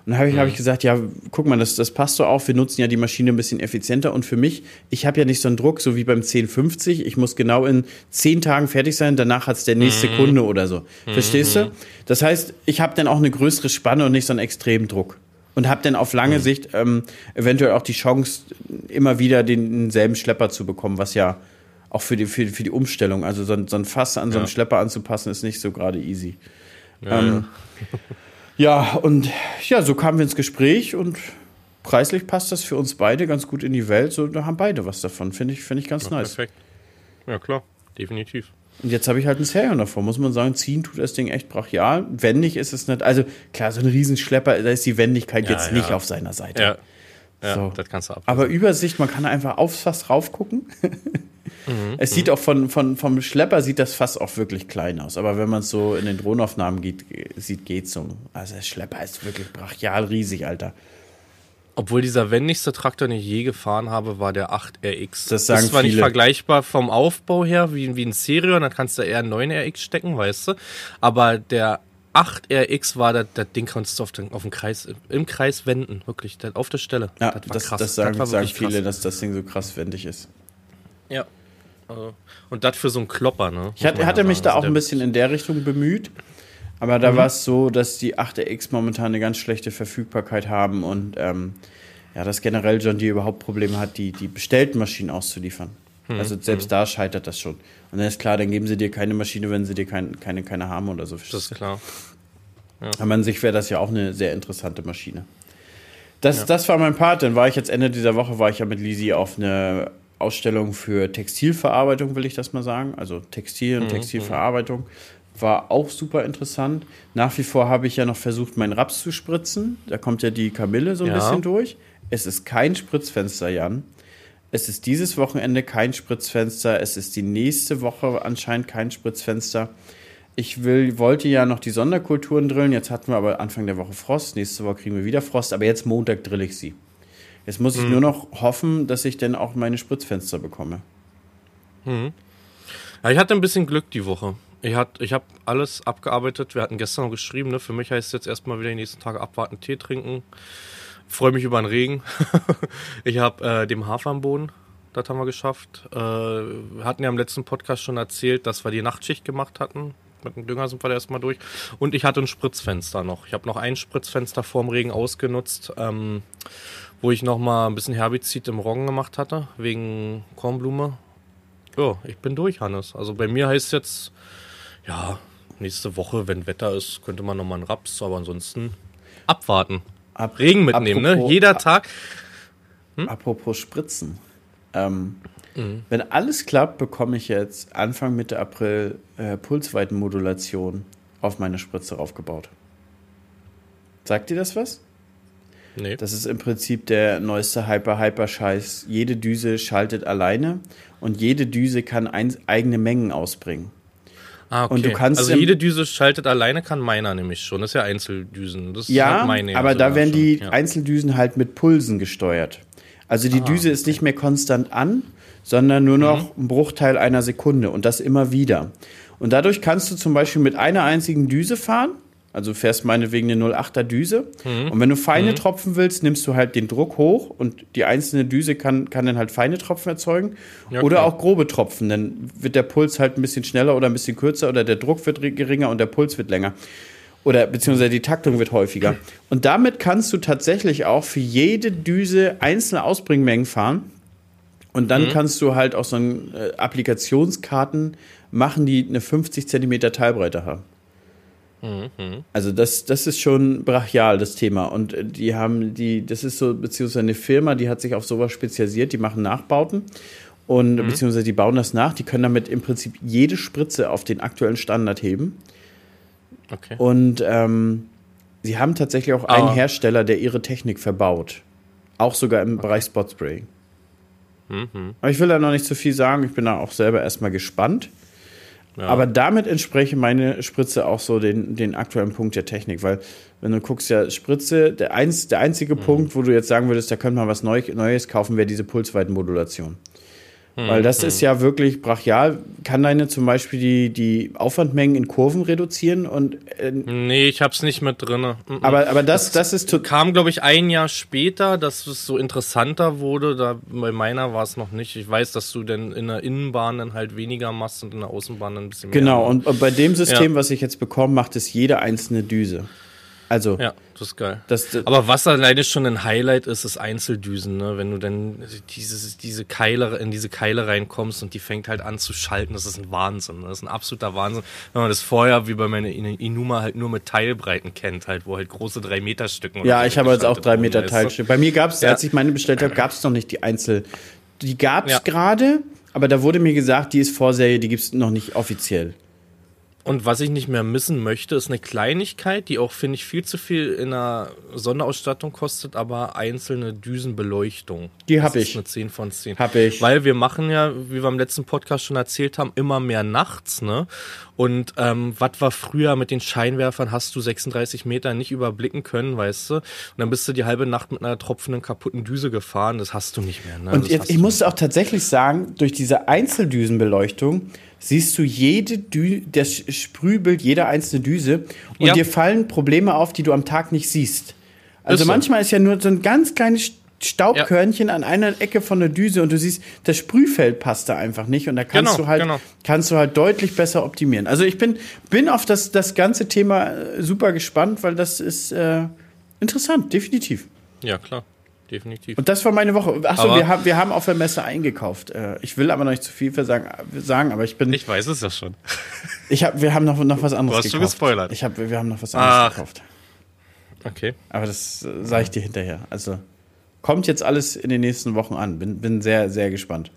Und dann habe ich, hab ich gesagt, ja, guck mal, das, das passt so auf, wir nutzen ja die Maschine ein bisschen effizienter und für mich, ich habe ja nicht so einen Druck, so wie beim 1050, ich muss genau in zehn Tagen fertig sein, danach hat's der nächste Kunde oder so. Verstehst du? Das heißt, ich habe dann auch eine größere Spanne und nicht so einen extremen Druck und habe dann auf lange Sicht ähm, eventuell auch die Chance, immer wieder den, denselben Schlepper zu bekommen, was ja auch für die, für, für die Umstellung, also so ein, so ein Fass an so einem Ja. Schlepper anzupassen, ist nicht so gerade easy. Ja, Ähm, Ja, und ja, so kamen wir ins Gespräch und preislich passt das für uns beide ganz gut in die Welt. So, da haben beide was davon. Finde ich, finde ich ganz ja, nice. perfekt. Ja, klar, definitiv. Und jetzt habe ich halt ein Serion davor, muss man sagen, ziehen tut das Ding echt brachial. Wendig ist es nicht. Also klar, so ein Riesenschlepper, da ist die Wendigkeit Ja, jetzt ja. nicht auf seiner Seite. Ja, ja So. das kannst du ab. Aber Übersicht, man kann einfach aufs Fass raufgucken. es sieht auch von, von, vom Schlepper sieht das Fass auch wirklich klein aus. Aber wenn man es so in den Drohnenaufnahmen geht, sieht, geht's so. Also der Schlepper ist wirklich brachial riesig, Alter. Obwohl dieser wendigste Traktor, den ich je gefahren habe, war der 8RX. Das sagen ist zwar nicht viele. vergleichbar vom Aufbau her wie, wie ein Serion, dann kannst du eher einen 9RX stecken, weißt du. Aber der 8RX war das, das Ding konntest du auf den, auf den Kreis, im Kreis wenden, wirklich, das, auf der Stelle. Ja, das, war das, krass. das sagen, war sagen viele, krass. dass das Ding so krass wendig ist. Ja. Also, Und das für so einen Klopper, ne? Ich man hatte ja mich da auch Also ein der- bisschen in der Richtung bemüht. Aber da war es so, dass die 8RX momentan eine ganz schlechte Verfügbarkeit haben und ähm, ja, dass generell John Deere überhaupt Probleme hat, die, die bestellten Maschinen auszuliefern. Also selbst da scheitert das schon. Und dann ist klar, dann geben sie dir keine Maschine, wenn sie dir kein, keine, keine haben oder so. Das ist klar. Aber an sich wäre das ja auch eine sehr interessante Maschine. Das, das war mein Part. Dann war ich jetzt Ende dieser Woche, war ich ja mit Lisi auf eine Ausstellung für Textilverarbeitung, will ich das mal sagen. Also Textil und Textilverarbeitung. War auch super interessant. Nach wie vor habe ich ja noch versucht, meinen Raps zu spritzen. Da kommt ja die Kamille so ein Ja. bisschen durch. Es ist kein Spritzfenster, Jan. Es ist dieses Wochenende kein Spritzfenster. Es ist die nächste Woche anscheinend kein Spritzfenster. Ich will, wollte ja noch die Sonderkulturen drillen. Jetzt hatten wir aber Anfang der Woche Frost. Nächste Woche kriegen wir wieder Frost. Aber jetzt Montag drill ich sie. Jetzt muss ich nur noch hoffen, dass ich dann auch meine Spritzfenster bekomme. Ja, ich hatte ein bisschen Glück die Woche. Ich, hat- ich habe alles abgearbeitet. Wir hatten gestern noch geschrieben, ne? Für mich heißt es jetzt erstmal wieder die nächsten Tage abwarten, Tee trinken. Freue mich über den Regen. ich habe äh, dem Hafer am Boden. Das haben wir geschafft. Äh, wir hatten ja im letzten Podcast schon erzählt, dass wir die Nachtschicht gemacht hatten. Mit dem Dünger sind wir da erstmal durch. Und ich hatte ein Spritzfenster noch. Ich habe noch ein Spritzfenster vorm Regen ausgenutzt, ähm, wo ich noch mal ein bisschen Herbizid im Roggen gemacht hatte, wegen Kornblume. Ja, ich bin durch, Hannes. Also bei mir heißt jetzt, ja, nächste Woche, wenn Wetter ist, könnte man nochmal einen Raps, aber ansonsten abwarten. Ab- Regen mitnehmen, ne? apropos- Jeder Tag. Apropos Spritzen. Ähm, Wenn alles klappt, bekomme ich jetzt Anfang Mitte April äh, Pulsweitenmodulation auf meine Spritze aufgebaut. Sagt dir das was? Nee. Das ist im Prinzip der neueste Hyper-Hyper-Scheiß. Jede Düse schaltet alleine und jede Düse kann eigene Mengen ausbringen. Ah, okay. und du kannst also jede Düse schaltet alleine, kann meiner nämlich schon. Das ist ja Einzeldüsen. Das Ja, hat meine aber da werden schon. die ja. Einzeldüsen halt mit Pulsen gesteuert. Also die Düse ist nicht mehr konstant an, sondern nur noch ein Bruchteil einer Sekunde und das immer wieder. Und dadurch kannst du zum Beispiel mit einer einzigen Düse fahren. Also fährst meinetwegen eine 08er Düse. Und wenn du feine Tropfen willst, nimmst du halt den Druck hoch und die einzelne Düse kann, kann dann halt feine Tropfen erzeugen. Ja, oder klar. auch grobe Tropfen. Dann wird der Puls halt ein bisschen schneller oder ein bisschen kürzer oder der Druck wird geringer und der Puls wird länger. Oder beziehungsweise die Taktung wird häufiger. Und damit kannst du tatsächlich auch für jede Düse einzelne Ausbringmengen fahren. Und dann kannst du halt auch so ein, äh, Applikationskarten machen, die eine 50 Zentimeter Teilbreite haben. Also das, das ist schon brachial, das Thema. Und äh, die haben die, das ist so, beziehungsweise eine Firma, die hat sich auf sowas spezialisiert, die machen Nachbauten und beziehungsweise die bauen das nach, die können damit im Prinzip jede Spritze auf den aktuellen Standard heben. Okay. Und ähm, sie haben tatsächlich auch einen Ah. Hersteller, der ihre Technik verbaut. Auch sogar im Bereich Spotspray. Mhm. Aber ich will da noch nicht zu viel sagen. Ich bin da auch selber erstmal gespannt. Ja. Aber damit entspreche meine Spritze auch so den, den aktuellen Punkt der Technik. Weil, wenn du guckst, ja, Spritze, der, eins, der einzige Mhm. Punkt, wo du jetzt sagen würdest, da könnte man was Neu Neues kaufen, wäre diese Pulsweitenmodulation. Mhm. Weil das ist ja wirklich brachial. Kann deine zum Beispiel die, die Aufwandmengen in Kurven reduzieren und äh, Nee, ich hab's nicht mit drinne. Mhm. aber, aber das, das ist to- kam, glaube ich, ein Jahr später, dass es so interessanter wurde. Da bei meiner war es noch nicht. Ich weiß, dass du dann in der Innenbahn dann halt weniger machst und in der Außenbahn dann ein bisschen mehr. Genau, und, und bei dem System, Ja. was ich jetzt bekomme, macht es jede einzelne Düse. Also, Ja, das ist geil. das, das, Aber was alleine schon ein Highlight ist, ist Einzeldüsen, ne? Wenn du dann dieses, diese Keile, in diese Keile reinkommst und die fängt halt an zu schalten, das ist ein Wahnsinn. ne? Das ist ein absoluter Wahnsinn. Wenn man das vorher, wie bei meiner In- Inuma, halt nur mit Teilbreiten kennt, halt, wo halt große 3 Meter Stücken oder ja, so ich habe jetzt auch geschaltet drei wurden, Meter weißt du? Teilstück. Bei mir gab es, Ja. als ich meine bestellt habe, gab es noch nicht die Einzel. Die gab es Ja. gerade, aber da wurde mir gesagt, die ist Vorserie, die gibt es noch nicht offiziell. Und was ich nicht mehr missen möchte, ist eine Kleinigkeit, die auch, finde ich, viel zu viel in einer Sonderausstattung kostet, aber einzelne Düsenbeleuchtung. Die Das hab ist ich. Eine 10 von 10. Hab ich. Weil wir machen ja, wie wir im letzten Podcast schon erzählt haben, immer mehr nachts, ne? Und ähm, was war früher mit den Scheinwerfern, hast du 36 Meter nicht überblicken können, weißt du? Und dann bist du die halbe Nacht mit einer tropfenden, kaputten Düse gefahren. Das hast du nicht mehr, ne? Und das jetzt, ich muss auch tatsächlich sagen, durch diese Einzeldüsenbeleuchtung siehst du jede Dü das Sprühbild, jede einzelne Düse und Ja. dir fallen Probleme auf, die du am Tag nicht siehst. Also Ist so. manchmal ist ja nur so ein ganz kleines Staubkörnchen an einer Ecke von der Düse und du siehst, das Sprühfeld passt da einfach nicht und da kannst Genau, du halt genau. kannst du halt deutlich besser optimieren. Also ich bin bin auf das das ganze Thema äh, super gespannt, weil das ist äh, interessant, definitiv. Ja, klar. Definitiv. Und das war meine Woche. Achso, wir haben, wir haben auf der Messe eingekauft. Äh, Ich will aber noch nicht zu viel versagen, sagen, aber ich bin. Ich, Ich weiß es ja schon. hab, wir haben noch, noch was anderes Du hast schon gekauft. gespoilert. Ich hab, wir haben noch was anderes Ach. gekauft. Okay. Aber das äh, sage ich dir hinterher. Also kommt jetzt alles in den nächsten Wochen an. Bin, bin sehr, sehr gespannt.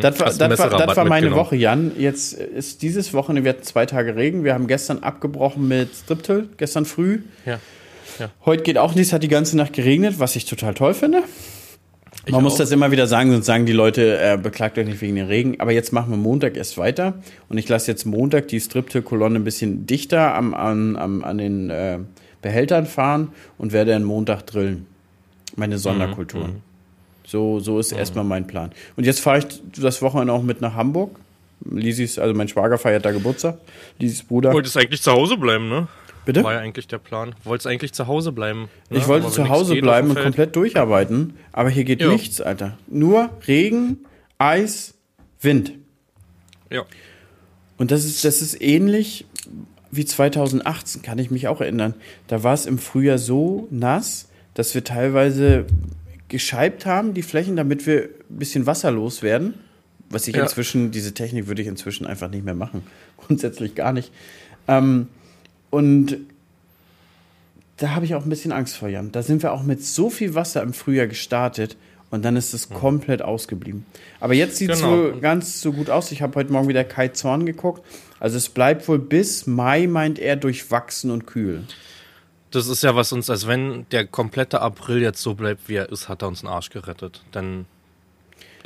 Das war, das, war, das war meine. Woche, Jan. Jetzt ist dieses Wochenende, wir hatten zwei Tage Regen. Wir haben gestern abgebrochen mit Striptil, gestern früh. Ja. Heute geht auch nichts, hat die ganze Nacht geregnet, was ich total toll finde. Man muss auch. das immer wieder sagen, sonst sagen die Leute, äh, beklagt euch nicht wegen dem Regen. Aber jetzt machen wir Montag erst weiter. Und ich lasse jetzt Montag die Striptil-Kolonne ein bisschen dichter am, an, am, an den äh, Behältern fahren und werde dann Montag drillen. Meine Sonderkulturen. So, so ist erstmal mein Plan. Und jetzt fahre ich das Wochenende auch mit nach Hamburg. Lisis, also mein Schwager feiert da Geburtstag. Lisis Bruder. Wolltest eigentlich zu Hause bleiben, ne? Bitte? War ja eigentlich der Plan. Wolltest eigentlich zu Hause bleiben. Ne? Ich wollte Aber zu Hause bleiben und komplett durcharbeiten, aber hier geht Ja. nichts, Alter. Nur Regen, Eis, Wind. Ja. Und das ist, das ist ähnlich wie 2018, kann ich mich auch erinnern. Da war es im Frühjahr so nass, dass wir teilweise gescheibt haben, die Flächen, damit wir ein bisschen wasserlos werden. Was ich Ja. inzwischen, diese Technik würde ich inzwischen einfach nicht mehr machen. Grundsätzlich gar nicht. Ähm, und da habe ich auch ein bisschen Angst vor, Jan. Da sind wir auch mit so viel Wasser im Frühjahr gestartet und dann ist es komplett ausgeblieben. Aber jetzt sieht es Genau. wohl ganz so gut aus. Ich habe heute Morgen wieder Kai Zorn geguckt. Also es bleibt wohl bis Mai, meint er, durchwachsen und kühl. Das ist ja was uns, als wenn der komplette April jetzt so bleibt, wie er ist, hat er uns einen Arsch gerettet. Dann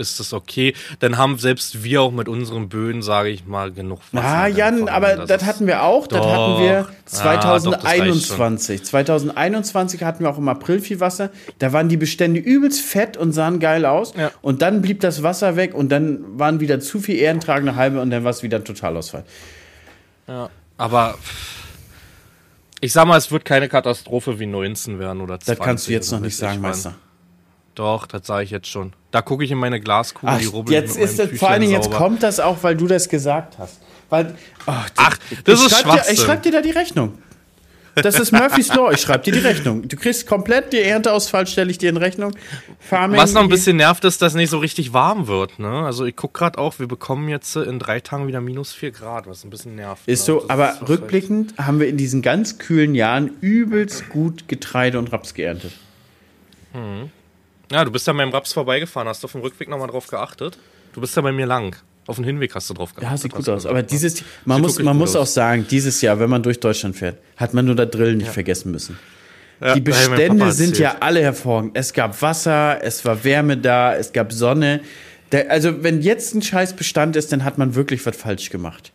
ist das okay. Dann haben selbst wir auch mit unseren Böen, sage ich mal, genug Wasser. Ah, Jan, aber das ist- hatten wir auch. Das Doch. hatten wir Ah, doch, das reicht 2021. 2021 hatten wir auch im April viel Wasser. Da waren die Bestände übelst fett und sahen geil aus. Ja. Und dann blieb das Wasser weg und dann waren wieder zu viel ehrentragende Halbe und dann war es wieder ein Totalausfall. Ja. Aber ich sag mal, es wird keine Katastrophe wie 19 werden oder 20. Das kannst du jetzt noch nicht ich sagen. Meister. Doch, das sage ich jetzt schon. Da gucke ich in meine Glaskugel, Ach, die rubbelt jetzt ist das, vor allen Dingen, jetzt kommt das auch, weil du das gesagt hast. Weil, ach, Ach, das ich ist Schwachsinn. Ich schreib dir da die Rechnung. Das ist Murphy's Law, ich schreib dir die Rechnung. Du kriegst komplett die Ernteausfall, stelle ich dir in Rechnung. Farming, Was noch ein bisschen nervt, ist, dass nicht so richtig warm wird. Ne? Also ich gucke gerade auch, wir bekommen jetzt in drei Tagen wieder minus 4 Grad, was ein bisschen nervt. Ist ne? so, Das aber ist rückblickend haben wir in diesen ganz kühlen Jahren übelst gut Getreide und Raps geerntet. Ja, du bist ja meinem Raps vorbeigefahren. Hast du auf dem Rückweg nochmal drauf geachtet? Du bist ja bei mir lang. Auf dem Hinweg hast du drauf geachtet. Ja, sieht gut aus. Aber ne? dieses, man Sieht muss, man muss auch sagen, dieses Jahr, wenn man durch Deutschland fährt, hat man nur das Drillen nicht vergessen müssen. Ja, Die Bestände sind ja alle hervorragend. Es gab Wasser, es war Wärme da, es gab Sonne. Also, wenn jetzt ein scheiß Bestand ist, dann hat man wirklich was falsch gemacht.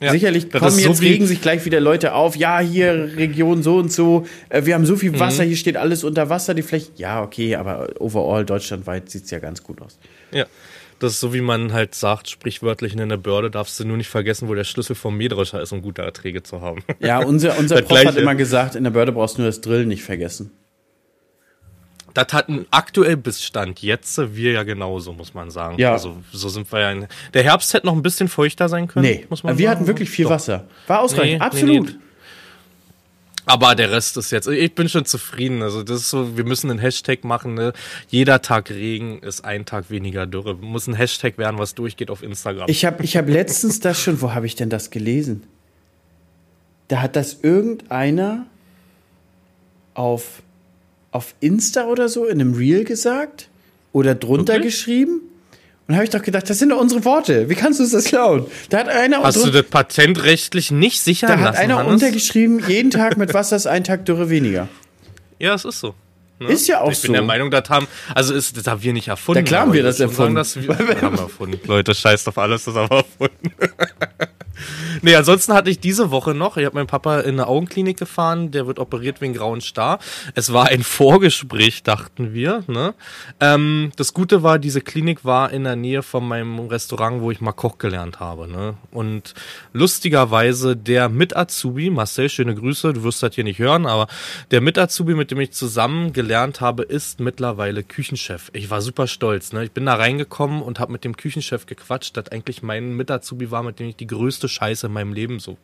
Ja, Sicherlich kommen so jetzt, regen sich gleich wieder Leute auf. Ja, hier Region so und so. äh, Wir haben so Mhm. viel Wasser, hier steht alles unter Wasser, die Fläche. Ja, okay, aber overall deutschlandweit sieht's ja ganz gut aus. Ja. Das ist so, wie man halt sagt, sprichwörtlich in der Börde darfst du nur nicht vergessen, wo der Schlüssel vom Mähdrescher ist, um gute Erträge zu haben. Ja, unser, unser Prof hat immer gesagt, in der Börde brauchst du nur das Drillen nicht vergessen. Das hatten aktuell bis Stand jetzt wir ja genauso, muss man sagen. Ja. Also so sind wir ja. In, der Herbst hätte noch ein bisschen feuchter sein können, Nee, muss man wir sagen. hatten wirklich viel Doch. Wasser. War ausreichend, Nee, nee, absolut. nee. Aber der Rest ist jetzt, ich bin schon zufrieden. Also das ist so, wir müssen einen Hashtag machen. Ne? Jeder Tag Regen ist ein Tag weniger Dürre. Muss ein Hashtag werden, was durchgeht auf Instagram. Ich habe ich hab letztens das schon, wo habe ich denn das gelesen? Da hat das irgendeiner auf, auf Insta oder so in einem Reel gesagt oder drunter Wirklich? geschrieben. Und habe ich doch gedacht, das sind doch unsere Worte. Wie kannst du uns das klauen? Da hat einer, Hast du das patentrechtlich nicht sichern da hat lassen, einer Hannes? untergeschrieben, jeden Tag mit Wasser ist ein Tag Dürre weniger. Ja, es ist so. Ne? Ist ja auch ich bin so. der Meinung, das haben, also ist, das haben wir nicht erfunden. Ja, klar haben wir das erfunden. Sagen, dass wir, wir haben erfunden. Leute, scheißt auf alles, das haben wir erfunden. nee, ansonsten hatte ich diese Woche noch, ich habe meinen Papa in eine Augenklinik gefahren, der wird operiert wegen grauen Star. Es war ein Vorgespräch, dachten wir. Ne? Ähm, das Gute war, diese Klinik war in der Nähe von meinem Restaurant, wo ich mal Koch gelernt habe. Ne? Und lustigerweise der Mit-Azubi, Marcel, schöne Grüße, du wirst das hier nicht hören, aber der Mit-Azubi, mit dem ich zusammen gelernt habe, ist mittlerweile Küchenchef. Ich war super stolz. Ne? Ich bin da reingekommen und habe mit dem Küchenchef gequatscht, das eigentlich mein Mit-Azubi war, mit dem ich die größte Scheiße in meinem Leben so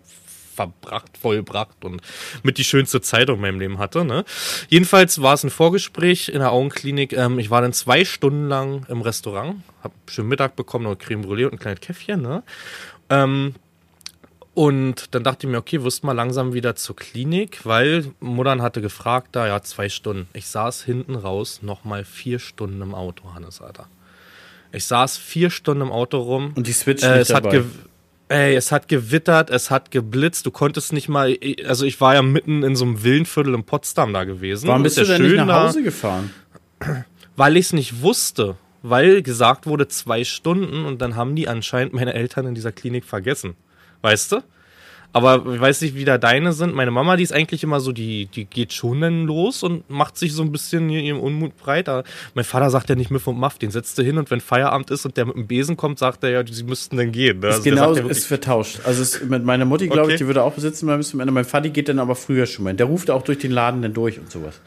verbracht, vollbracht und mit die schönste Zeit in meinem Leben hatte. Ne? Jedenfalls war es ein Vorgespräch in der Augenklinik. Ähm, ich war dann zwei Stunden lang im Restaurant, habe schön Mittag bekommen, noch Creme Brûlée und ein kleines Käffchen. Ne? Ähm, und dann dachte ich mir, okay, wirst mal langsam wieder zur Klinik, weil Muttern hatte gefragt, da ja, zwei Stunden. Ich saß hinten raus, nochmal vier Stunden im Auto, Hannes, Alter. Ich saß vier Stunden im Auto rum. Und die Switch äh, nicht dabei. Ey, es hat gewittert, es hat geblitzt, du konntest nicht mal, also ich war ja mitten in so einem Villenviertel in Potsdam da gewesen. Warum Ist bist du denn nicht nach Hause gefahren? Weil ich es nicht wusste, weil gesagt wurde zwei Stunden und dann haben die anscheinend meine Eltern in dieser Klinik vergessen. Weißt du? Aber ich weiß nicht, wie da deine sind. Meine Mama, die ist eigentlich immer so, die, die geht schon dann los und macht sich so ein bisschen ihrem Unmut breit. Aber mein Vater sagt ja nicht Miff und Muff, den setzt du hin und wenn Feierabend ist und der mit dem Besen kommt, sagt er ja, sie müssten dann gehen. Ne? Ist Also genau, ist vertauscht. Also es, mit meiner Mutti, glaube Okay. ich, die würde auch besitzen bleiben bis zum Ende. Mein Vati geht dann aber früher schon mal. Der ruft auch durch den Laden dann durch und sowas.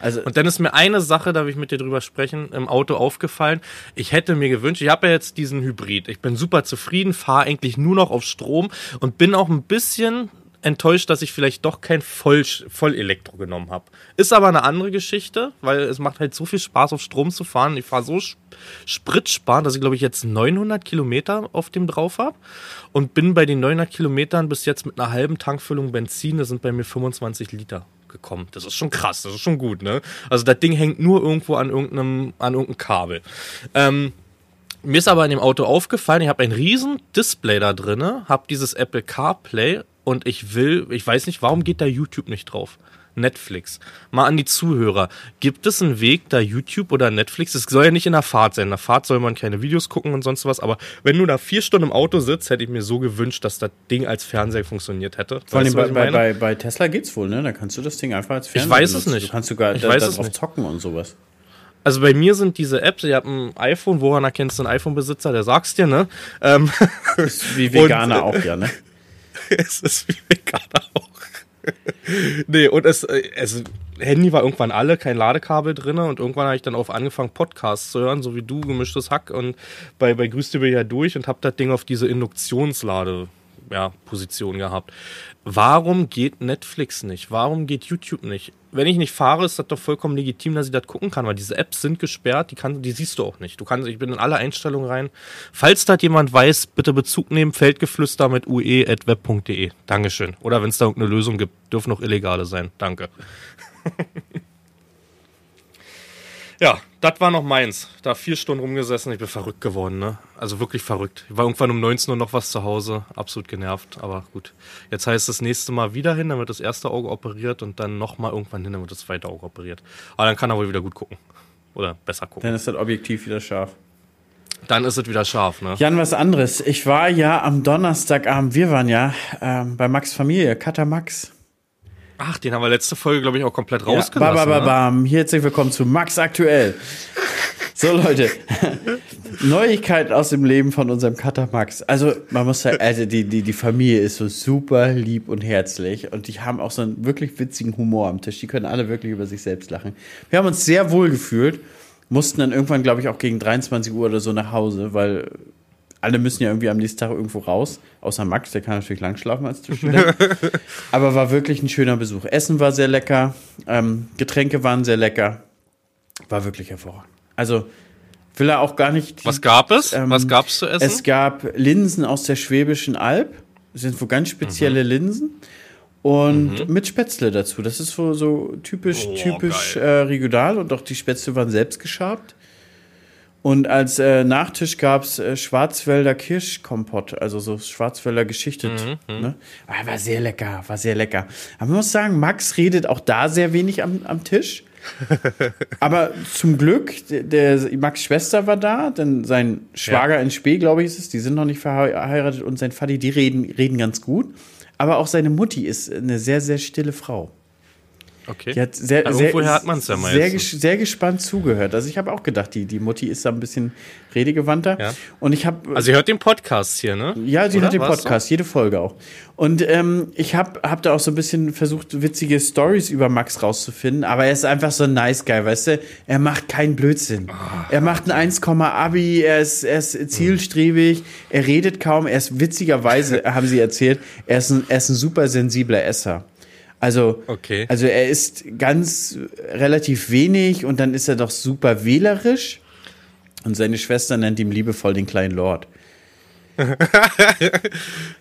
Also Und dann ist mir eine Sache, da will ich mit dir drüber sprechen, im Auto aufgefallen. Ich hätte mir gewünscht, ich habe ja jetzt diesen Hybrid. Ich bin super zufrieden, fahre eigentlich nur noch auf Strom und bin auch ein bisschen enttäuscht, dass ich vielleicht doch kein Voll, Vollelektro genommen habe. Ist aber eine andere Geschichte, weil es macht halt so viel Spaß, auf Strom zu fahren. Ich fahre so sp- spritsparend, dass ich glaube ich jetzt 900 Kilometer auf dem drauf habe und bin bei den 900 Kilometern bis jetzt mit einer halben Tankfüllung Benzin, das sind bei mir 25 Liter gekommen. Das ist schon krass, das ist schon gut, ne? Also das Ding hängt nur irgendwo an irgendeinem, an irgendeinem Kabel. Ähm, mir ist aber in dem Auto aufgefallen, ich habe ein riesen Display da drinne, habe dieses Apple CarPlay und ich will, ich weiß nicht, warum geht da YouTube nicht drauf? Netflix. Mal an die Zuhörer. Gibt es einen Weg, da YouTube oder Netflix, es soll ja nicht in der Fahrt sein. In der Fahrt soll man keine Videos gucken und sonst was, aber wenn du da vier Stunden im Auto sitzt, hätte ich mir so gewünscht, dass das Ding als Fernseher funktioniert hätte. vor allem bei, ich bei, bei, bei Tesla geht's wohl, ne? Da kannst du das Ding einfach als Fernseher weiß es benutzen. nicht. Du kannst sogar Ich da, weiß da es drauf nicht. zocken und sowas. Also bei mir sind diese Apps, ich habe ein iPhone, woran erkennst du einen iPhone-Besitzer, der sag's dir, ne? Ähm, Ist wie Veganer Und, auch, ja, ne? es ist wie Veganer auch. Nee, und es, äh, es, Handy war irgendwann alle, kein Ladekabel drinne und irgendwann habe ich dann auf angefangen, Podcasts zu hören, so wie du, gemischtes Hack und bei, bei Grüß dir ja durch und hab das Ding auf diese Induktionslade, ja, Position gehabt. Warum geht Netflix nicht? Warum geht YouTube nicht? Wenn ich nicht fahre, ist das doch vollkommen legitim, dass ich das gucken kann, weil diese Apps sind gesperrt, die, kann, die siehst du auch nicht. Du kannst, ich bin in alle Einstellungen rein. Falls das jemand weiß, bitte Bezug nehmen, Feldgeflüster mit ue.web.de. Dankeschön. Oder wenn es da irgendeine Lösung gibt, dürfen auch illegale sein. Danke. ja, das war noch meins. Da vier Stunden rumgesessen, ich bin verrückt geworden, ne? Also wirklich verrückt. Ich war irgendwann um 19 Uhr noch was zu Hause, absolut genervt, aber gut. Jetzt heißt das nächste Mal wieder hin, dann wird das erste Auge operiert und dann nochmal irgendwann hin, dann wird das zweite Auge operiert. Aber dann kann er wohl wieder gut gucken. Oder besser gucken. Dann ist das Objektiv wieder scharf. Dann ist es wieder scharf, ne? Jan, was anderes. Ich war ja am Donnerstagabend, wir waren ja ähm, bei Max Familie, Cutter Max. Ach, den haben wir letzte Folge, glaube ich, auch komplett Ja, ba, ba, ba, ne? Herzlich willkommen zu Max Aktuell. So, Leute. Neuigkeiten aus dem Leben von unserem Cutter Max. Also, man muss sagen, also die, die, die Familie ist so super lieb und herzlich und die haben auch so einen wirklich witzigen Humor am Tisch. Die können alle wirklich über sich selbst lachen. Wir haben uns sehr wohl gefühlt, mussten dann irgendwann, glaube ich, auch gegen 23 Uhr oder so nach Hause, weil alle müssen ja irgendwie am nächsten Tag irgendwo raus. Außer Max, der kann natürlich lang schlafen als Tischstudent. Aber war wirklich ein schöner Besuch. Essen war sehr lecker, ähm, Getränke waren sehr lecker. War wirklich hervorragend. Also will er auch gar nicht. Was gab es? Ähm, Was gab's zu essen? Es gab Linsen aus der Schwäbischen Alb. Das sind wohl ganz spezielle Linsen. Und mit Spätzle dazu. Das ist so, so typisch, Oh, typisch äh, regional. Und auch die Spätzle waren selbst geschabt. Und als äh, Nachtisch gab's äh, Schwarzwälder Kirschkompott, also so Schwarzwälder geschichtet. Ne? Ah, war sehr lecker, war sehr lecker. Aber man muss sagen, Max redet auch da sehr wenig am, am Tisch. Aber zum Glück, der, der Max Schwester war da, denn sein Schwager in Spee, glaube ich, ist es, die sind noch nicht verheiratet und sein Vati, die reden, reden ganz gut. Aber auch seine Mutti ist eine sehr, sehr stille Frau. Okay. Die hat sehr, Ja, sehr, irgendwoher hat man's ja sehr, meistens. ges- sehr gespannt zugehört. Also ich habe auch gedacht, die, die Mutti ist da ein bisschen redegewandter. Ja. Und ich habe Also ihr hört den Podcast hier, ne? ja, sie Oder? hat den so? Podcast, jede Folge auch. Und ähm, ich habe hab da auch so ein bisschen versucht, witzige Stories über Max rauszufinden, aber er ist einfach so ein Nice Guy, weißt du? Er macht keinen Blödsinn. Ah. Er macht ein 1, Abi, er ist, er ist zielstrebig, er redet kaum, er ist witzigerweise, haben sie erzählt, er ist ein, er ist ein super sensibler Esser. Also, Okay. also er ist ganz relativ wenig und dann ist er doch super wählerisch. Und seine Schwester nennt ihn liebevoll den kleinen Lord.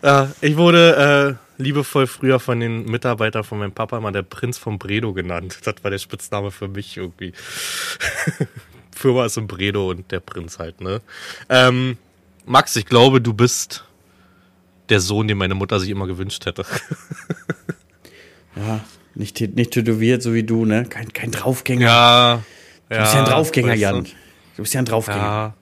Äh, ich wurde äh, liebevoll früher von den Mitarbeitern von meinem Papa mal der Prinz von Bredow genannt. Das war der Spitzname für mich irgendwie. Firma ist in Bredow und der Prinz halt, ne? Ähm, Max, ich glaube, du bist der Sohn, den meine Mutter sich immer gewünscht hätte. Ja, nicht, nicht tätowiert, so wie du, ne? Kein, kein Draufgänger. Ja. du bist ja ein Draufgänger, weißt du? Jan. Du bist ja ein Draufgänger. Ja.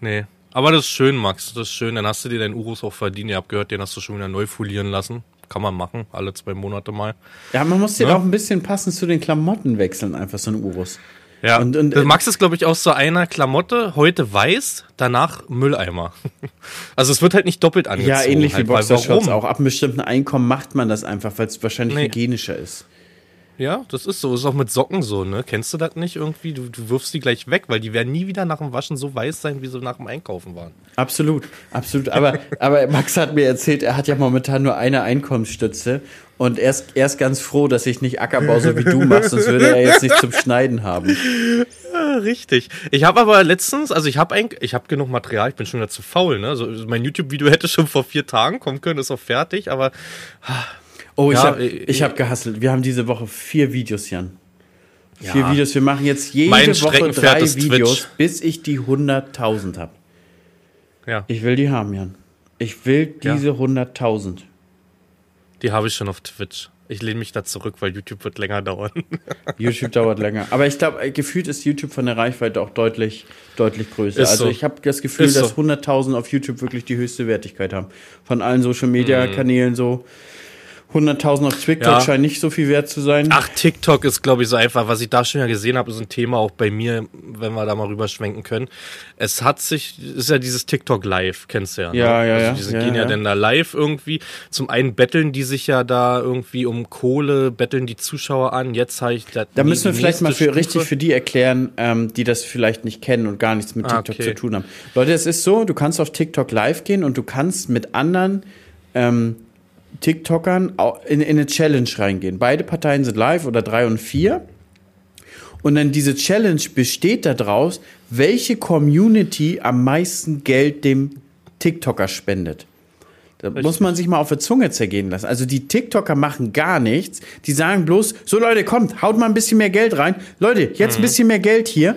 Nee. Aber das ist schön, Max. Das ist schön. Dann hast du dir deinen Urus auch verdient. Ihr habt gehört, den hast du schon wieder neu folieren lassen. Kann man machen, alle zwei Monate mal. Ja, man muss den Ne? auch ein bisschen passend zu den Klamotten wechseln, einfach so ein Urus. Ja, Und- und- und, Max ist, glaube ich, aus so einer Klamotte, heute weiß, danach Mülleimer. Also es wird halt nicht doppelt angezogen. Ja, ähnlich wie halt, weil Boxershorts auch. Ab einem bestimmten Einkommen macht man das einfach, weil es wahrscheinlich Nee. hygienischer ist. Ja, das ist so. Ist auch mit Socken so, ne? Kennst du das nicht irgendwie? Du, du wirfst die gleich weg, weil die werden nie wieder nach dem Waschen so weiß sein, wie sie nach dem Einkaufen waren. Absolut, absolut. Aber, aber Max hat mir erzählt, er hat ja momentan nur eine Einkommensstütze und er ist, er ist ganz froh, dass ich nicht Ackerbau so wie du machst, sonst würde er jetzt nicht zum Schneiden haben. Ja, richtig. Ich habe aber letztens, also ich habe ich habe genug Material, ich bin schon wieder zu faul, ne? Also mein YouTube-Video hätte schon vor vier Tagen kommen können, ist auch fertig, aber Oh, ich Ja, habe äh, ich hab gehasselt. Wir haben diese Woche vier Videos, Jan. Vier Ja. Videos. Wir machen jetzt jede Mein Woche drei Videos, Twitch. bis ich die 100.000 habe. ja, Ich will die haben, Jan. Ich will Ja. diese 100.000. die habe ich schon auf Twitch. Ich lehne mich da zurück, weil YouTube wird länger dauern. YouTube dauert länger. Aber ich glaube, gefühlt ist YouTube von der Reichweite auch deutlich, deutlich größer. Ist also so. ich habe das Gefühl, Ist dass so. 100.000 auf YouTube wirklich die höchste Wertigkeit haben. Von allen Social Media Kanälen so. 100.000 auf TikTok Ja. scheint nicht so viel wert zu sein. Ach, TikTok ist, glaube ich, so einfach. Was ich da schon ja gesehen habe, ist ein Thema auch bei mir, wenn wir da mal rüberschwenken können. Es hat sich, ist ja dieses TikTok Live, kennst du ja. Ne? Ja, ja, also ja. Die Ja, gehen ja, ja. dann da live irgendwie. Zum einen betteln die sich ja da irgendwie um Kohle, betteln die Zuschauer an. Jetzt habe ich das. Da müssen wir vielleicht mal für, richtig für die erklären, ähm, die das vielleicht nicht kennen und gar nichts mit Ah, TikTok okay. zu tun haben. Leute, es ist so, du kannst auf TikTok live gehen und du kannst mit anderen ähm, TikTokern in, in eine Challenge reingehen. Beide Parteien sind live oder drei und vier. Und dann diese Challenge besteht daraus, welche Community am meisten Geld dem TikToker spendet. Da muss man sich mal auf der Zunge zergehen lassen. Also die TikToker machen gar nichts. Die sagen bloß, so Leute, kommt, haut mal ein bisschen mehr Geld rein. Leute, jetzt ein bisschen mehr Geld hier.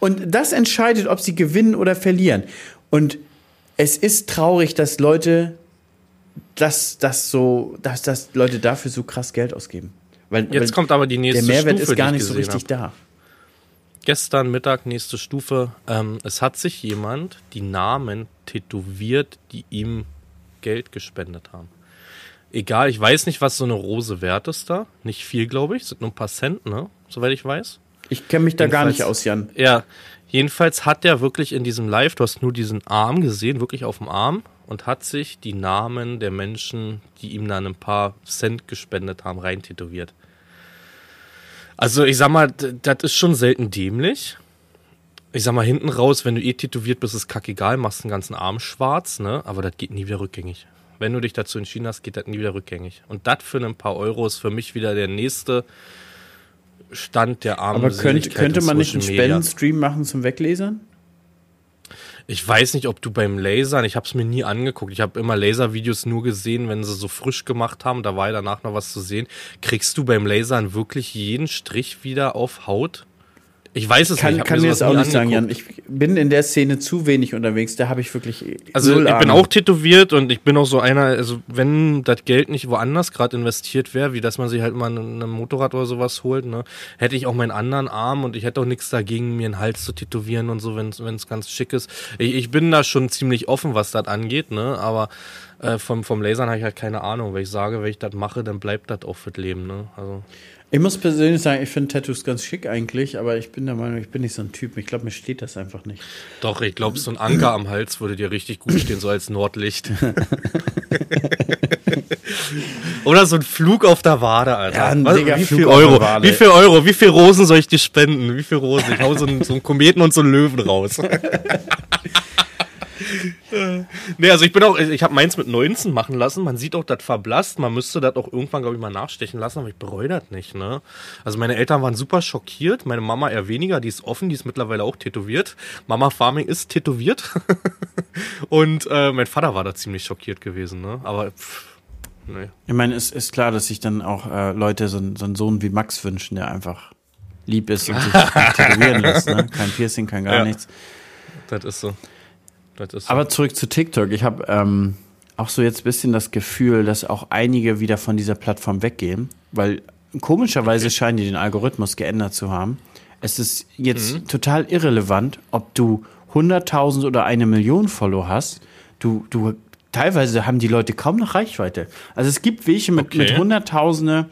Und das entscheidet, ob sie gewinnen oder verlieren. Und es ist traurig, dass Leute das, das so, dass, dass Leute dafür so krass Geld ausgeben. Weil, weil Jetzt kommt aber die nächste der Mehrwert Stufe, ist gar nicht so richtig hab. da. Gestern Mittag, nächste Stufe. Ähm, es hat sich jemand die Namen tätowiert, die ihm Geld gespendet haben. Egal, ich weiß nicht, was so eine Rose wert ist da. Nicht viel, glaube ich. Sind nur ein paar Cent, ne? Soweit ich weiß. Ich kenne mich da gar nicht Jedenfalls- aus, Jan. Ja, jedenfalls hat der wirklich in diesem Live, du hast nur diesen Arm gesehen, wirklich auf dem Arm, und hat sich die Namen der Menschen, die ihm dann ein paar Cent gespendet haben, rein tätowiert. Also ich sag mal, das ist schon selten dämlich. Ich sag mal, hinten raus, wenn du eh tätowiert bist, ist kackegal, machst den ganzen Arm schwarz, ne? Aber das geht nie wieder rückgängig. Wenn du dich dazu entschieden hast, geht das nie wieder rückgängig. Und das für ein paar Euro ist für mich wieder der nächste Stand der armen Aber könnte, könnte man nicht einen. Spendenstream machen zum Weglesern? Ich weiß nicht, ob du beim Lasern, ich habe es mir nie angeguckt. Ich habe immer Laservideos nur gesehen, wenn sie so frisch gemacht haben. Da war ja danach noch was zu sehen. Kriegst du beim Lasern wirklich jeden Strich wieder auf Haut? Ich weiß es kann, nicht. ich kann mir das auch nicht sagen, Jan. angeguckt. Ich bin in der Szene zu wenig unterwegs. Da habe ich wirklich. Also ich bin Ahnung. auch tätowiert und ich bin auch so einer, also wenn das Geld nicht woanders gerade investiert wäre, wie dass man sich halt mal ein, ein Motorrad oder sowas holt, ne, hätte ich auch meinen anderen Arm und ich hätte auch nichts dagegen, mir einen Hals zu tätowieren und so, wenn es ganz schick ist. Ich, ich bin da schon ziemlich offen, was das angeht, ne, aber äh, vom, vom Lasern habe ich halt keine Ahnung. Wenn ich sage, wenn ich das mache, dann bleibt das auch fürs Leben, ne, also. Ich muss persönlich sagen, ich finde Tattoos ganz schick eigentlich, aber ich bin der Meinung, ich bin nicht so ein Typ. Ich glaube, mir steht das einfach nicht. Doch, ich glaube, so ein Anker am Hals würde dir richtig gut stehen, so als Nordlicht. Oder so ein Flug auf der Wade, Alter. Ja, ein Was- wie Flug viel der Euro? Wie viel Euro? Wie viel Rosen soll ich dir spenden? Wie viel Rosen? Ich hau so einen, so einen Kometen und so einen Löwen raus. nee, also ich bin auch, ich habe meins mit 19 machen lassen. Man sieht auch, das verblasst. Man müsste das auch irgendwann, glaube ich, mal nachstechen lassen, aber ich bereue das nicht, ne? Also meine Eltern waren super schockiert. Meine Mama eher weniger. Die ist offen, die ist mittlerweile auch tätowiert. Mama Farming ist tätowiert. und äh, mein Vater war da ziemlich schockiert gewesen, ne? Aber pff, nee. Ich meine, es ist klar, dass sich dann auch äh, Leute so, einen- so einen Sohn wie Max wünschen, der einfach lieb ist und sich tätowieren lässt. Ne? Kein Piercing, kein gar Ja. nichts. Das ist so. Aber zurück zu TikTok. Ich habe ähm, auch so jetzt ein bisschen das Gefühl, dass auch einige wieder von dieser Plattform weggehen, weil komischerweise scheinen die den Algorithmus geändert zu haben. Es ist jetzt total irrelevant, ob du 100.000 oder eine Million Follower hast. Du, du, teilweise haben die Leute kaum noch Reichweite. Also es gibt welche mit, Okay. mit Hunderttausende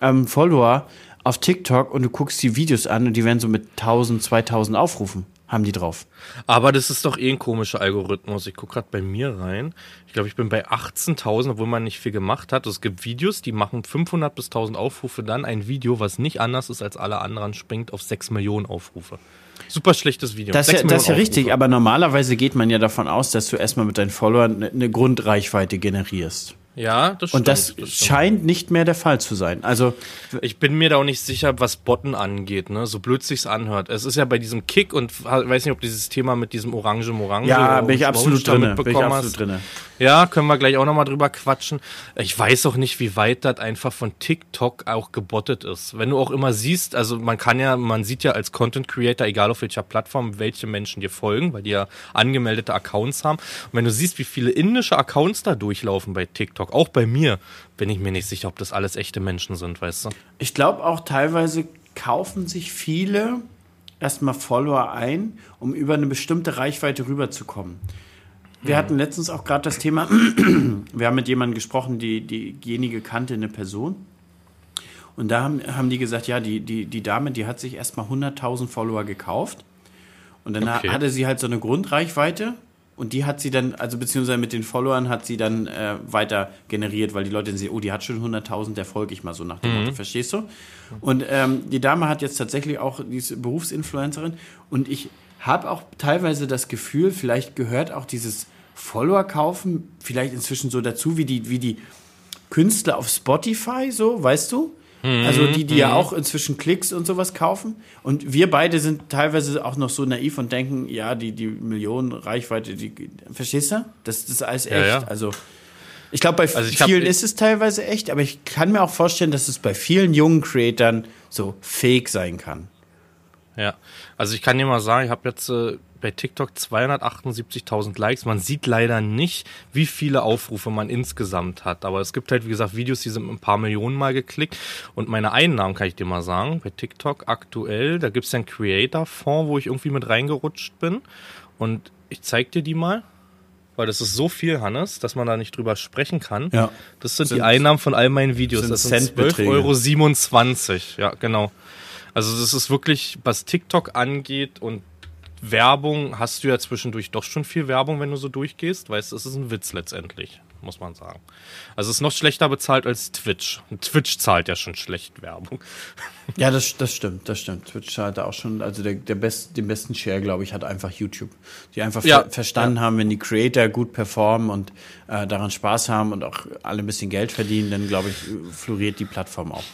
ähm, Follower auf TikTok und du guckst die Videos an und die werden so mit 1000, 2000 Aufrufen, haben die drauf. Aber das ist doch eh ein komischer Algorithmus. Ich gucke gerade bei mir rein. Ich glaube, ich bin bei 18.000, obwohl man nicht viel gemacht hat. Es gibt Videos, die machen 500 bis 1.000 Aufrufe. Dann ein Video, was nicht anders ist als alle anderen, springt auf 6 Millionen Aufrufe. Super schlechtes Video. Das, ist 6 ja, das ist ja richtig, aber normalerweise geht man ja davon aus, dass du erstmal mit deinen Followern eine Grundreichweite generierst. Ja, das stimmt. Und das, stimmt. scheint nicht mehr der Fall zu sein. Also, Ich bin mir da auch nicht sicher, was Botten angeht, ne? So blöd sich's anhört. Es ist ja bei diesem Kick und weiß nicht, ob dieses Thema mit diesem Orange Morange. ja, bin ich absolut drin. Bin ich absolut drinne. Ja, können wir gleich auch nochmal drüber quatschen. Ich weiß auch nicht, wie weit das einfach von TikTok auch gebottet ist. Wenn du auch immer siehst, also man kann ja, man sieht ja als Content Creator, egal auf welcher Plattform, welche Menschen dir folgen, weil die ja angemeldete Accounts haben. Und wenn du siehst, wie viele indische Accounts da durchlaufen bei TikTok, auch bei mir, bin ich mir nicht sicher, ob das alles echte Menschen sind, weißt du? Ich glaube auch teilweise kaufen sich viele erstmal Follower ein, um über eine bestimmte Reichweite rüberzukommen. Wir hatten letztens auch gerade das Thema, wir haben mit jemandem gesprochen, die, diejenige kannte eine Person. Und da haben, haben die gesagt, ja, die, die, die Dame, die hat sich erstmal 100.000 Follower gekauft. Und dann Okay. hatte sie halt so eine Grundreichweite. Und die hat sie dann, also beziehungsweise mit den Followern hat sie dann äh, weiter generiert, weil die Leute sehen, oh, die hat schon 100.000, der folge ich mal so nach dem Motto, verstehst du? Und ähm, die Dame hat jetzt tatsächlich auch, die ist Berufsinfluencerin und ich habe auch teilweise das Gefühl, vielleicht gehört auch dieses Follower kaufen vielleicht inzwischen so dazu, wie die, wie die Künstler auf Spotify, so, weißt du? Also die, die ja auch inzwischen Klicks und sowas kaufen. Und wir beide sind teilweise auch noch so naiv und denken, ja, die, die Millionen Reichweite, die, verstehst du? Das, das ist alles echt. ja. Also ich glaube, bei Also ich vielen ist es teilweise echt, aber ich kann mir auch vorstellen, dass es bei vielen jungen Creatern so fake sein kann. Ja, also ich kann dir mal sagen, ich habe jetzt äh, bei TikTok 278.000 Likes. Man sieht leider nicht, wie viele Aufrufe man insgesamt hat. Aber es gibt halt, wie gesagt, Videos, die sind ein paar Millionen Mal geklickt. Und meine Einnahmen kann ich dir mal sagen, bei TikTok aktuell, da gibt es ja einen Creator-Fonds, wo ich irgendwie mit reingerutscht bin. Und ich zeig dir die mal. Weil das ist so viel, Hannes, dass man da nicht drüber sprechen kann. Ja. Das sind, Sind- die Einnahmen von all meinen Videos. das sind Centbeträge. 12,27 Euro. Ja, genau. Also das ist wirklich, was TikTok angeht und Werbung, hast du ja zwischendurch doch schon viel Werbung, wenn du so durchgehst. Weißt du, es ist ein Witz letztendlich, muss man sagen. Also es ist noch schlechter bezahlt als Twitch. Und Twitch zahlt ja schon schlecht Werbung. Ja, das, das stimmt, das stimmt. Twitch hat auch schon, also der, der best, den besten Share, glaube ich, hat einfach YouTube. Die einfach Ja, ver verstanden haben, wenn die Creator gut performen und äh, daran Spaß haben und auch alle ein bisschen Geld verdienen, dann glaube ich, floriert die Plattform auch.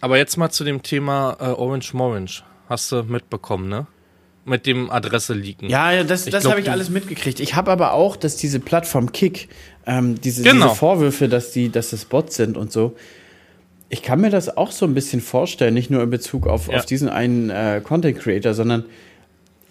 Aber jetzt mal zu dem Thema äh, Orange Morange. Hast du mitbekommen, ne? Mit dem Adresse leaken. Ja, ja das, das habe ich alles mitgekriegt. Ich habe aber auch, dass diese Plattform Kick, ähm, diese, Genau. diese Vorwürfe, dass die, dass das Bots sind und so, Ich kann mir das auch so ein bisschen vorstellen, nicht nur in Bezug auf, Ja. auf diesen einen äh, Content Creator, sondern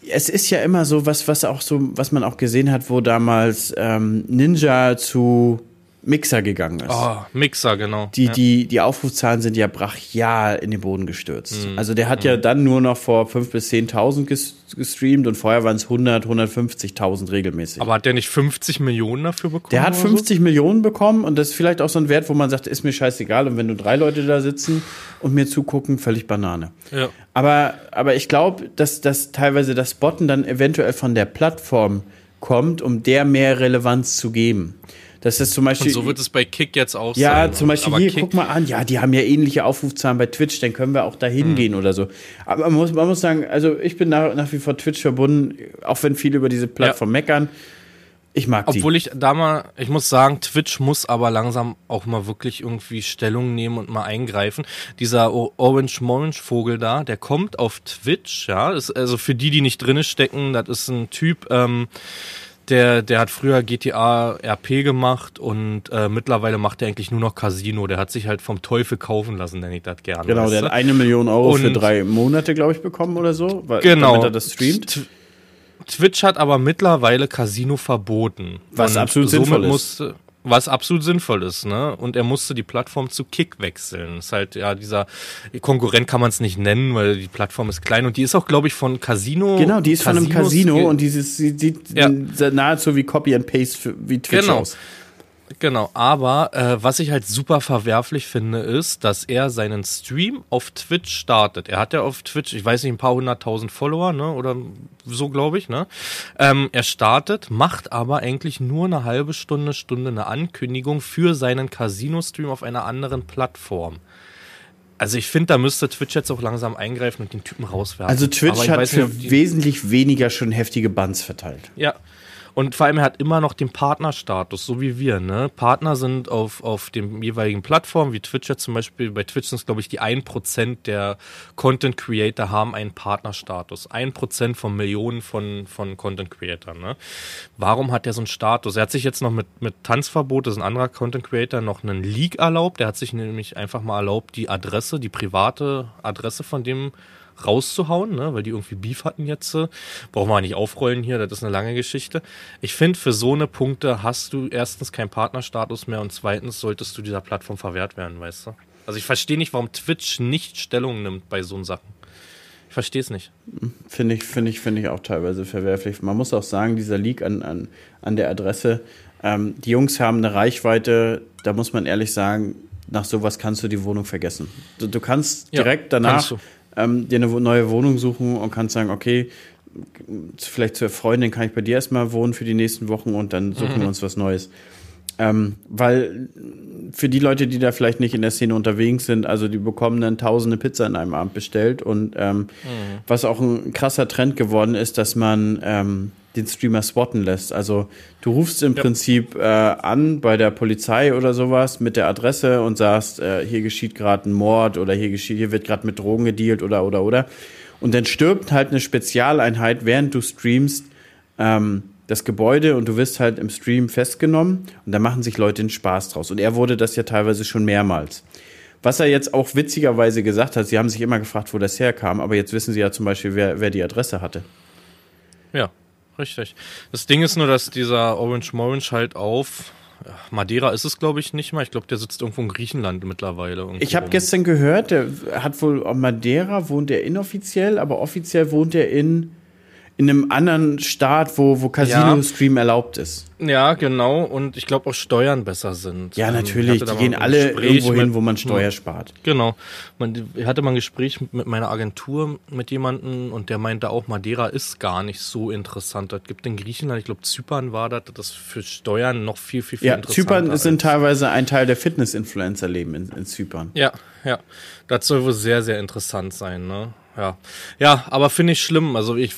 es ist ja immer so, was, was auch so, was man auch gesehen hat, wo damals ähm, Ninja zu Mixer gegangen ist. Oh, Mixer, genau. Die, ja. die, die Aufrufzahlen sind ja brachial in den Boden gestürzt. Mhm. Also der hat ja dann nur noch vor 5.000 bis 10.000 ges gestreamt und vorher waren es 100, 150.000 regelmäßig. Aber hat der nicht 50 Millionen dafür bekommen? der hat oder so? 50 Millionen bekommen und das ist vielleicht auch so ein Wert, wo man sagt, ist mir scheißegal. Und wenn nur drei Leute da sitzen und mir zugucken, völlig Banane. Ja. Aber, aber ich glaube, dass, dass teilweise das Botten dann eventuell von der Plattform kommt, um der mehr Relevanz zu geben. Das ist zum Beispiel. Und so wird es bei Kick jetzt auch ja, sein. zum Beispiel hier, Kick, guck mal an, ja, die haben ja ähnliche Aufrufzahlen bei Twitch, dann können wir auch da Mhm. hingehen oder so. Aber man muss, man muss sagen, also ich bin nach, nach wie vor Twitch verbunden, auch wenn viele über diese Plattform meckern. Ich mag die. Obwohl ich da mal, ich muss sagen, Twitch muss aber langsam auch mal wirklich irgendwie Stellung nehmen und mal eingreifen. Dieser O- Orange Morange Vogel da, der kommt auf Twitch, ja. Ist, also für die, die nicht drinne stecken, das ist ein Typ, ähm, der, der hat früher GTA RP gemacht und äh, mittlerweile macht er eigentlich nur noch Casino. Der hat sich halt vom Teufel kaufen lassen, nenne ich das gerne. Genau, der hat eine Million Euro für Und- drei Monate, glaube ich, bekommen oder so, weil, Genau. damit er das streamt. Twitch hat aber mittlerweile Casino verboten. Was absolut sinnvoll ist. Musste, was absolut sinnvoll ist, ne? Und er musste die Plattform zu Kick wechseln. Ist halt, ja, dieser Konkurrent kann man es nicht nennen, weil die Plattform ist klein und die ist auch, glaube ich, von Casino. Genau, die ist von einem Casinos Casino und dieses sieht, sieht Ja. nahezu wie Copy and Paste für, wie Twitch Genau. aus. Genau, aber äh, was ich halt super verwerflich finde, ist, dass er seinen Stream auf Twitch startet. Er hat ja auf Twitch, ich weiß nicht, ein paar hunderttausend Follower, ne? Oder so, glaube ich, ne? Ähm, er startet, macht aber eigentlich nur eine halbe Stunde, Stunde eine Ankündigung für seinen Casino-Stream auf einer anderen Plattform. Also ich finde, da müsste Twitch jetzt auch langsam eingreifen und den Typen rauswerfen. Also Twitch hat für nicht, wesentlich weniger schon heftige Bans verteilt. ja. Und vor allem, er hat immer noch den Partnerstatus, so wie wir. Ne? Partner sind auf, auf dem jeweiligen Plattform, wie Twitch jetzt zum Beispiel. Bei Twitch sind es, glaube ich, die 1% der Content Creator haben einen Partnerstatus. 1% von Millionen von, von Content Creatern. Ne? Warum hat er so einen Status? Er hat sich jetzt noch mit, mit Tanzverbot, das ist ein anderer Content Creator, noch einen Leak erlaubt. Der hat sich nämlich einfach mal erlaubt, die Adresse, die private Adresse von dem rauszuhauen, ne, weil die irgendwie Beef hatten jetzt. äh, Brauchen wir nicht aufrollen hier, das ist eine lange Geschichte. Ich finde, für so eine Punkte hast du erstens keinen Partnerstatus mehr und zweitens solltest du dieser Plattform verwehrt werden, weißt du? Also ich verstehe nicht, warum Twitch nicht Stellung nimmt bei so Sachen. Ich verstehe es nicht. Finde ich, finde ich, finde ich auch teilweise verwerflich. Man muss auch sagen, dieser Leak an, an, an der Adresse, ähm, die Jungs haben eine Reichweite, da muss man ehrlich sagen, nach sowas kannst du die Wohnung vergessen. Du, du kannst Ja, direkt danach kannst. Ähm, dir eine neue Wohnung suchen und kannst sagen, okay, vielleicht zur Freundin kann ich bei dir erstmal wohnen für die nächsten Wochen und dann suchen Mhm. wir uns was Neues. Ähm, weil für die Leute, die da vielleicht nicht in der Szene unterwegs sind, also die bekommen dann tausende Pizza in einem Abend bestellt und ähm, was auch ein krasser Trend geworden ist, dass man ähm, den Streamer spotten lässt. Also du rufst im Ja. Prinzip äh, an bei der Polizei oder sowas mit der Adresse und sagst, äh, hier geschieht gerade ein Mord oder hier geschieht, hier wird gerade mit Drogen gedealt oder oder oder. Und dann stirbt halt eine Spezialeinheit, während du streamst, ähm, das Gebäude und du wirst halt im Stream festgenommen und da machen sich Leute einen Spaß draus. Und er wurde das ja teilweise schon mehrmals. Was er jetzt auch witzigerweise gesagt hat, sie haben sich immer gefragt, wo das herkam, aber jetzt wissen sie ja zum Beispiel, wer, wer die Adresse hatte. Ja, richtig. Das Ding ist nur, dass dieser Orange Morange halt auf Madeira ist es, glaube ich, nicht mal. Ich glaube, der sitzt irgendwo in Griechenland mittlerweile. Ich habe gestern gehört, der hat wohl auf Madeira, wohnt er inoffiziell, aber offiziell wohnt er in, in einem anderen Staat, wo, wo Casino-Stream erlaubt ist. Ja, genau. Und ich glaube auch Steuern besser sind. Ja, Ähm, natürlich, die gehen alle irgendwo hin, wo man Steuer spart. Genau. Man, ich hatte mal ein Gespräch mit meiner Agentur mit jemandem und der meinte auch, Madeira ist gar nicht so interessant. Das gibt in Griechenland, ich glaube Zypern war das, das für Steuern noch viel, viel, viel Ja, interessanter. Zypern sind teilweise ein Teil der Fitness-Influencer leben in, in Zypern. Ja, ja. Das soll wohl sehr, sehr interessant sein, ne? Ja. Ja, aber finde ich schlimm. Also ich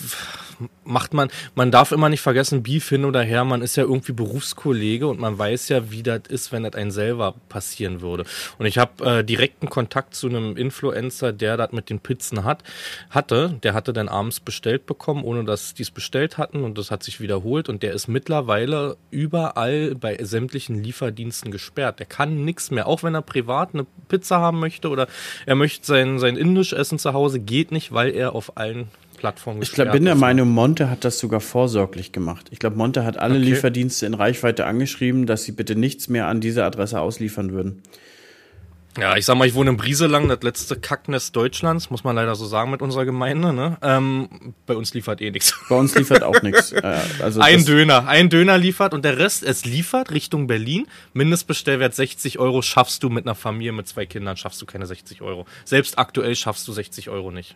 macht man, man darf immer nicht vergessen, Beef hin oder her, man ist ja irgendwie Berufskollege und man weiß ja, wie das ist, wenn das einen selber passieren würde. Und ich habe äh, direkten Kontakt zu einem Influencer, der das mit den Pizzen hat, hatte. Der hatte dann abends bestellt bekommen, ohne dass die es bestellt hatten und das hat sich wiederholt und der ist mittlerweile überall bei sämtlichen Lieferdiensten gesperrt. Der kann nichts mehr, auch wenn er privat eine Pizza haben möchte oder er möchte sein, sein Indisch essen zu Hause, geht nicht, weil er auf allen Plattformen Ich glaube, bin der Meinung, Monte hat das sogar vorsorglich gemacht. Ich glaube, Monte hat alle okay. Lieferdienste in Reichweite angeschrieben, dass sie bitte nichts mehr an diese Adresse ausliefern würden. Ja, ich sag mal, ich wohne in Brieselang, das letzte Kacknest Deutschlands, muss man leider so sagen mit unserer Gemeinde. Ne? Ähm, bei uns liefert eh nichts. Bei uns liefert auch nichts. Äh, also ein Döner, ein Döner liefert und der Rest, es liefert Richtung Berlin. Mindestbestellwert 60 Euro schaffst du mit einer Familie mit zwei Kindern, schaffst du keine 60 Euro. Selbst aktuell schaffst du 60 Euro nicht.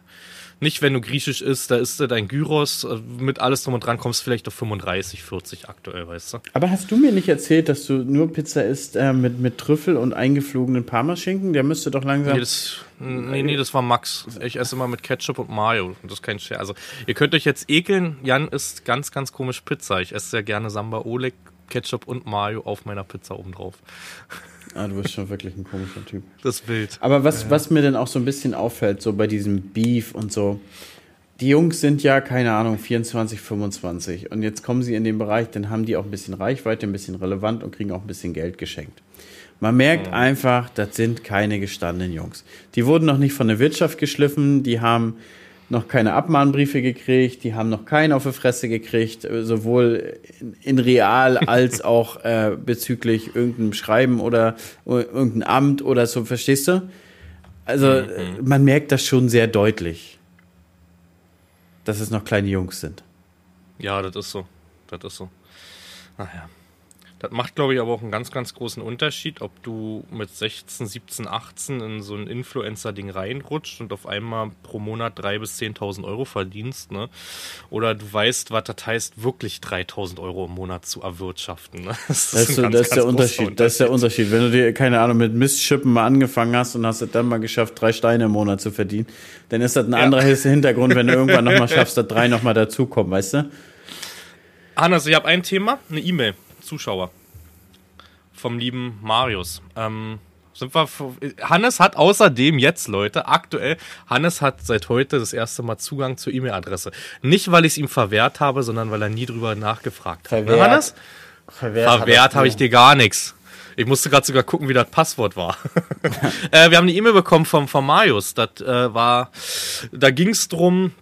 Nicht, wenn du griechisch isst, da isst du dein Gyros, äh, mit alles drum und dran kommst du vielleicht auf 35, 40 aktuell, weißt du. Aber hast du mir nicht erzählt, dass du nur Pizza isst äh, mit, mit Trüffel und eingeflogenen Parmaschinken? Der müsste doch langsam... Nee das, nee, nee, das war Max. Ich esse immer mit Ketchup und Mayo. Das ist kein Scherz. Also, ihr könnt euch jetzt ekeln. Jan isst ganz, ganz komisch Pizza. Ich esse sehr gerne Samba Oleg, Ketchup und Mayo auf meiner Pizza obendrauf. Ah, du bist schon wirklich ein komischer Typ. Das Bild. Aber was, ja. was mir dann auch so ein bisschen auffällt, so bei diesem Beef und so, die Jungs sind ja, keine Ahnung, 24, 25. Und jetzt kommen sie in den Bereich, dann haben die auch ein bisschen Reichweite, ein bisschen relevant und kriegen auch ein bisschen Geld geschenkt. Man merkt mhm. einfach, das sind keine gestandenen Jungs. Die wurden noch nicht von der Wirtschaft geschliffen, die haben noch keine Abmahnbriefe gekriegt, die haben noch keinen auf die Fresse gekriegt, äh, sowohl in, in real als auch äh, bezüglich irgendeinem Schreiben oder uh, irgendein Amt oder so, verstehst du? Also mhm. man merkt das schon sehr deutlich, dass es noch kleine Jungs sind. Ja, das ist so. Das ist so. Naja. Das macht, glaube ich, aber auch einen ganz, ganz großen Unterschied, ob du mit 16, 17, 18 in so ein Influencer-Ding reinrutscht und auf einmal pro Monat 3.000 bis 10.000 Euro verdienst, ne? Oder du weißt, was das heißt, wirklich 3.000 Euro im Monat zu erwirtschaften, ne? Das, das ist, ganz, das ist der Unterschied. Unterschied. Das ist der Unterschied. Wenn du dir, keine Ahnung, mit Mistschippen mal angefangen hast und hast es dann mal geschafft, drei Steine im Monat zu verdienen, dann ist das ein ja. anderer Hintergrund, wenn du irgendwann nochmal schaffst, dass drei nochmal dazukommen, weißt du? Hannes, ich habe ein Thema, eine E-Mail. Zuschauer. Vom lieben Marius. Ähm, sind wir, Hannes hat außerdem jetzt, Leute, aktuell, Hannes hat seit heute das erste Mal Zugang zur E-Mail-Adresse. Nicht, weil ich es ihm verwehrt habe, sondern weil er nie drüber nachgefragt hat. Ne, verwehrt. Ne, Hannes? Verwehrt, verwehrt habe ich dir gar nichts. Ich musste gerade sogar gucken, wie das Passwort war. äh, wir haben eine E-Mail bekommen vom, vom Marius. Das äh, war, da ging es drum,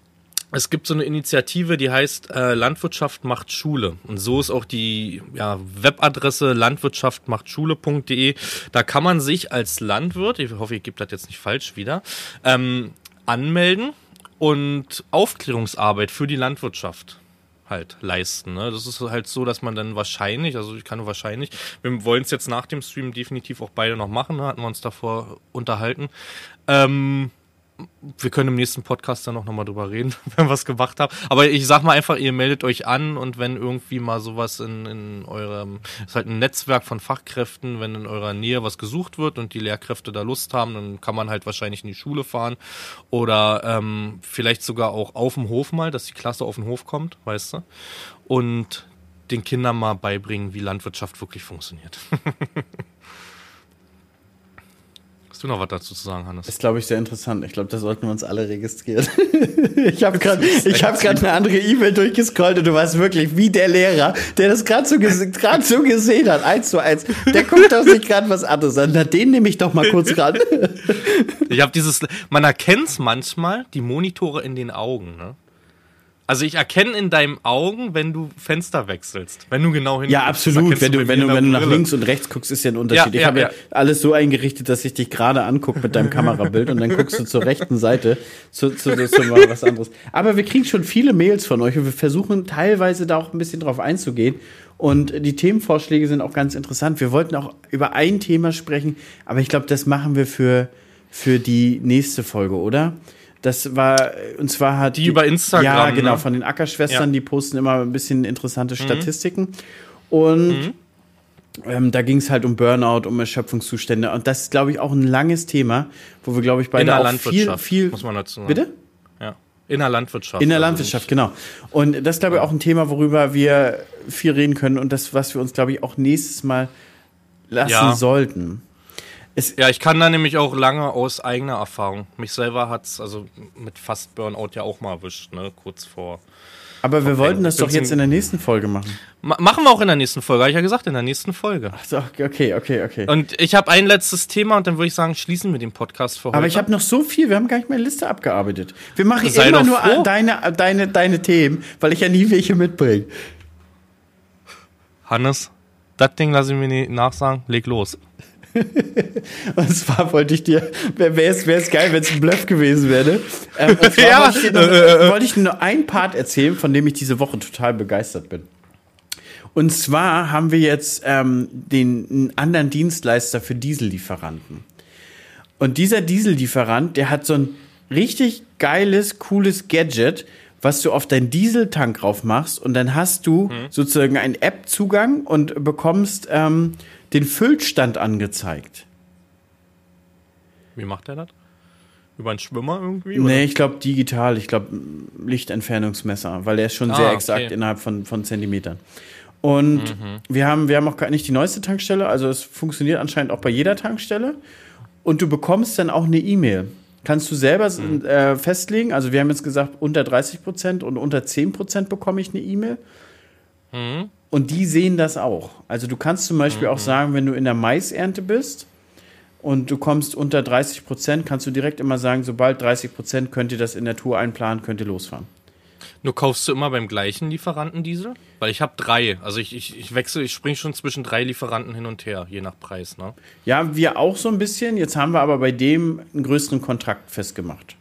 es gibt so eine Initiative, die heißt äh, Landwirtschaft macht Schule. Und so ist auch die ja, Webadresse landwirtschaftmachtschule.de. Da kann man sich als Landwirt, ich hoffe, ich gebe das jetzt nicht falsch wieder, ähm, anmelden und Aufklärungsarbeit für die Landwirtschaft halt leisten. Ne? Das ist halt so, dass man dann wahrscheinlich, also ich kann nur wahrscheinlich, wir wollen es jetzt nach dem Stream definitiv auch beide noch machen, ne? hatten wir uns davor unterhalten. Ähm, wir können im nächsten Podcast dann auch nochmal drüber reden, wenn wir es gemacht haben. Aber ich sag mal einfach, ihr meldet euch an und wenn irgendwie mal sowas in, in eurem, ist halt ein Netzwerk von Fachkräften, wenn in eurer Nähe was gesucht wird und die Lehrkräfte da Lust haben, dann kann man halt wahrscheinlich in die Schule fahren oder ähm, vielleicht sogar auch auf dem Hof mal, dass die Klasse auf den Hof kommt, weißt du? Und den Kindern mal beibringen, wie Landwirtschaft wirklich funktioniert. Hast du noch was dazu zu sagen, Hannes? Das ist, glaube ich, sehr interessant. Ich glaube, da sollten wir uns alle registrieren. ich habe gerade hab eine andere E-Mail durchgescrollt und du weißt wirklich, wie der Lehrer, der das gerade so, grad so gesehen hat, eins zu eins, der guckt auf sich gerade was anderes an. Na, den nehme ich doch mal kurz ran. ich habe dieses, man erkennt es manchmal, die Monitore in den Augen, ne? Also ich erkenne in deinen Augen, wenn du Fenster wechselst, wenn du genau hin. Ja, absolut. Wenn du, wenn du, wenn du nach links und rechts guckst, ist ja ein Unterschied. Ja, ich habe ja, ja, alles so eingerichtet, dass ich dich gerade angucke mit deinem Kamerabild und dann guckst du zur rechten Seite zu, zu, zu, zu mal was anderes. Aber wir kriegen schon viele Mails von euch und wir versuchen teilweise da auch ein bisschen drauf einzugehen. Und die Themenvorschläge sind auch ganz interessant. Wir wollten auch über ein Thema sprechen, aber ich glaube, das machen wir für, für die nächste Folge, oder? Das war, und zwar hat. Die, die über Instagram. Ja, genau, ne? von den Ackerschwestern, ja. die posten immer ein bisschen interessante mhm. Statistiken. Und mhm. ähm, da ging es halt um Burnout, um Erschöpfungszustände. Und das ist, glaube ich, auch ein langes Thema, wo wir, glaube ich, beide In der auch Landwirtschaft, viel, viel. Muss man dazu sagen. Bitte? Ja. In der Landwirtschaft. In der also Landwirtschaft, genau. Und das ist, glaube ich, auch ein Thema, worüber wir viel reden können und das, was wir uns, glaube ich, auch nächstes Mal lassen Ja. sollten. Es, Ja, ich kann da nämlich auch lange aus eigener Erfahrung. Mich selber hat's also mit fast Burnout ja auch mal erwischt, ne? Kurz vor. aber wir wollten das doch jetzt in der nächsten Folge machen. Ma machen wir auch in der nächsten Folge, habe ich ja gesagt, in der nächsten Folge. Ach so, okay, okay, okay. Und ich habe ein letztes Thema und dann würde ich sagen, schließen wir den Podcast für heute. Aber ich habe noch so viel, wir haben gar nicht meine Liste abgearbeitet. Wir machen Sei immer nur deine, deine, deine Themen, weil ich ja nie welche mitbringe. Hannes, das Ding lasse ich mir nicht nachsagen, leg los. Und zwar wollte ich dir, wäre es geil, wenn es ein Bluff gewesen wäre. Ähm, und zwar Ja, wollte, ich noch, äh, äh. wollte ich dir nur einen Part erzählen, von dem ich diese Woche total begeistert bin. Und zwar haben wir jetzt ähm, den einen anderen Dienstleister für Diesellieferanten. Und dieser Diesellieferant, der hat so ein richtig geiles, cooles Gadget, was du auf deinen Dieseltank drauf machst und dann hast du sozusagen einen App-Zugang und bekommst ähm, den Füllstand angezeigt. Wie macht er das? Über einen Schwimmer irgendwie? Nee, ich glaube digital, ich glaube Lichtentfernungsmesser, weil der ist schon Ah, sehr exakt okay. innerhalb von, von Zentimetern. Und wir haben, wir haben auch gar nicht die neueste Tankstelle, also es funktioniert anscheinend auch bei jeder Tankstelle. Und du bekommst dann auch eine E-Mail. Kannst du selber äh, festlegen, also wir haben jetzt gesagt, unter 30 Prozent und unter 10 Prozent bekomme ich eine E-Mail. Und die sehen das auch. Also du kannst zum Beispiel auch sagen, wenn du in der Maisernte bist und du kommst unter 30 Prozent, kannst du direkt immer sagen, sobald 30 Prozent könnt ihr das in der Tour einplanen, könnt ihr losfahren. Nur kaufst du immer beim gleichen Lieferanten Diesel? Weil ich habe drei. Also ich, ich, ich wechsle, ich springe schon zwischen drei Lieferanten hin und her, je nach Preis, ne? Ja, wir auch so ein bisschen. Jetzt haben wir aber bei dem einen größeren Kontrakt festgemacht.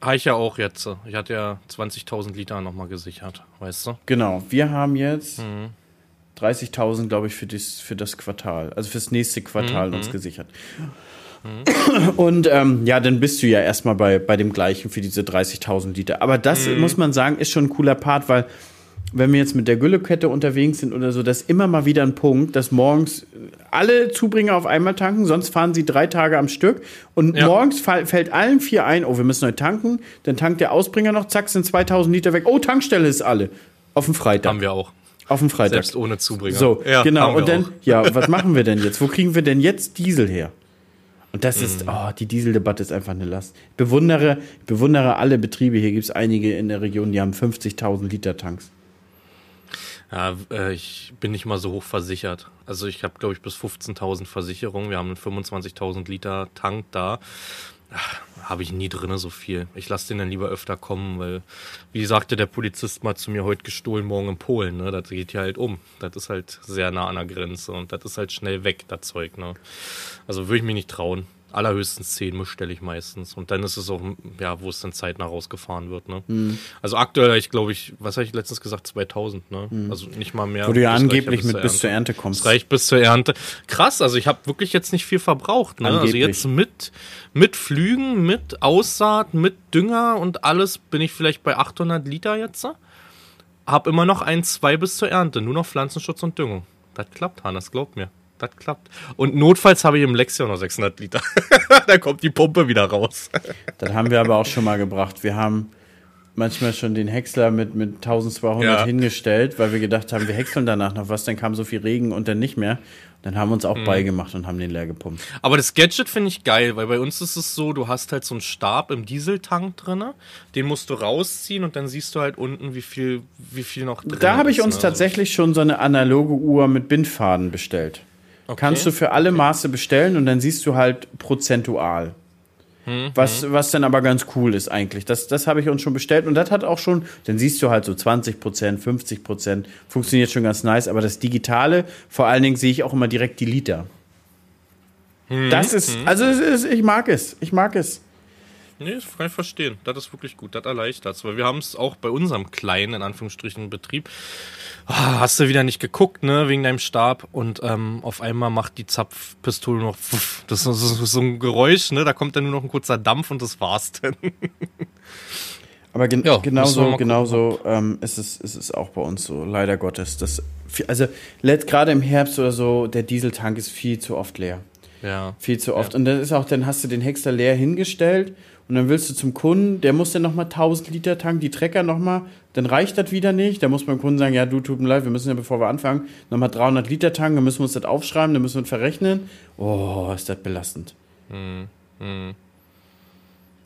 Habe ich ja auch jetzt. Ich hatte ja 20.000 Liter nochmal gesichert, weißt du? Genau, wir haben jetzt 30.000, glaube ich, für das, für das Quartal, also fürs nächste Quartal uns gesichert. Und ähm, ja, dann bist du ja erstmal bei, bei dem gleichen für diese 30.000 Liter. Aber das muss man sagen, ist schon ein cooler Part, weil wenn wir jetzt mit der Güllekette unterwegs sind oder so, das ist immer mal wieder ein Punkt, dass morgens alle Zubringer auf einmal tanken, sonst fahren sie drei Tage am Stück und Ja. morgens fällt allen vier ein, oh, wir müssen neu tanken, dann tankt der Ausbringer noch, zack, sind 2000 Liter weg, oh, Tankstelle ist alle. Auf dem Freitag. Haben wir auch. Auf dem Freitag. Selbst ohne Zubringer. So, Ja, genau. Und dann, auch. ja, was machen wir denn jetzt? Wo kriegen wir denn jetzt Diesel her? Und das Mhm. ist, oh, die Dieseldebatte ist einfach eine Last. Ich bewundere, ich bewundere alle Betriebe. Hier gibt es einige in der Region, die haben 50.000 Liter Tanks. Ja, äh, ich bin nicht mal so hoch versichert. Also ich habe, glaube ich, bis 15.000 Versicherungen. Wir haben einen 25.000 Liter Tank da. Habe ich nie drinne so viel. Ich lasse den dann lieber öfter kommen, weil, wie sagte der Polizist mal zu mir, heute gestohlen, morgen in Polen. Ne? Das geht ja halt um. Das ist halt sehr nah an der Grenze und das ist halt schnell weg, das Zeug. Ne? Also würde ich mich nicht trauen. Allerhöchstens 10 bestelle ich meistens. Und dann ist es auch, ja, wo es dann zeitnah rausgefahren wird. Ne? Mhm. Also aktuell, ich glaube ich, was habe ich letztens gesagt? 2000, ne? Also nicht mal mehr. Mhm. Wo du ja angeblich mit zur bis zur Ernte kommst. Das reicht bis zur Ernte. Krass, also ich habe wirklich jetzt nicht viel verbraucht. Ne? Also jetzt mit, mit Flügen, mit Aussaat, mit Dünger und alles bin ich vielleicht bei 800 Liter jetzt. Hab immer noch ein, zwei bis zur Ernte. Nur noch Pflanzenschutz und Düngung. Das klappt, Hannes, glaub mir. Das klappt. Und notfalls habe ich im Lexion noch 600 Liter. da kommt die Pumpe wieder raus. Das haben wir aber auch schon mal gebracht. Wir haben manchmal schon den Häcksler mit, mit 1200 Ja. hingestellt, weil wir gedacht haben, wir häckseln danach noch was. Dann kam so viel Regen und dann nicht mehr. Dann haben wir uns auch Mhm. beigemacht und haben den leer gepumpt. Aber das Gadget finde ich geil, weil bei uns ist es so, du hast halt so einen Stab im Dieseltank drinne, den musst du rausziehen und dann siehst du halt unten, wie viel, wie viel noch drin Da habe ich ist, uns ne? tatsächlich schon so eine analoge Uhr mit Bindfaden bestellt. Okay. Kannst du für alle Maße bestellen und dann siehst du halt prozentual. Hm, Was, was dann aber ganz cool ist eigentlich. Das, das habe ich uns schon bestellt und das hat auch schon, dann siehst du halt so 20 Prozent, 50 Prozent, funktioniert schon ganz nice, aber das Digitale, vor allen Dingen sehe ich auch immer direkt die Liter. Hm, Das ist, also es ist, ich mag es, ich mag es. Nee, das kann ich verstehen. Das ist wirklich gut. Das erleichtert Weil wir haben es auch bei unserem kleinen, in Anführungsstrichen, Betrieb. Ah, hast du wieder nicht geguckt, ne, wegen deinem Stab. Und ähm, auf einmal macht die Zapfpistole noch pfuff. Das ist so- ein Geräusch, ne? Da kommt dann nur noch ein kurzer Dampf und das war's dann. Aber gen Ja, genauso, genauso ähm, ist, es, ist es auch bei uns so, leider Gottes. Das, also gerade im Herbst oder so, der Dieseltank ist viel zu oft leer. Ja. Viel zu oft. Und das ist auch, dann hast du den Hexer leer hingestellt und dann willst du zum Kunden, der muss dann nochmal 1000 Liter tanken, die Trecker nochmal, dann reicht das wieder nicht. Da muss beim Kunden sagen, ja, du tut mir leid, wir müssen ja, bevor wir anfangen, nochmal 300 Liter tanken, dann müssen wir uns das aufschreiben, dann müssen wir das verrechnen. Oh, ist das belastend.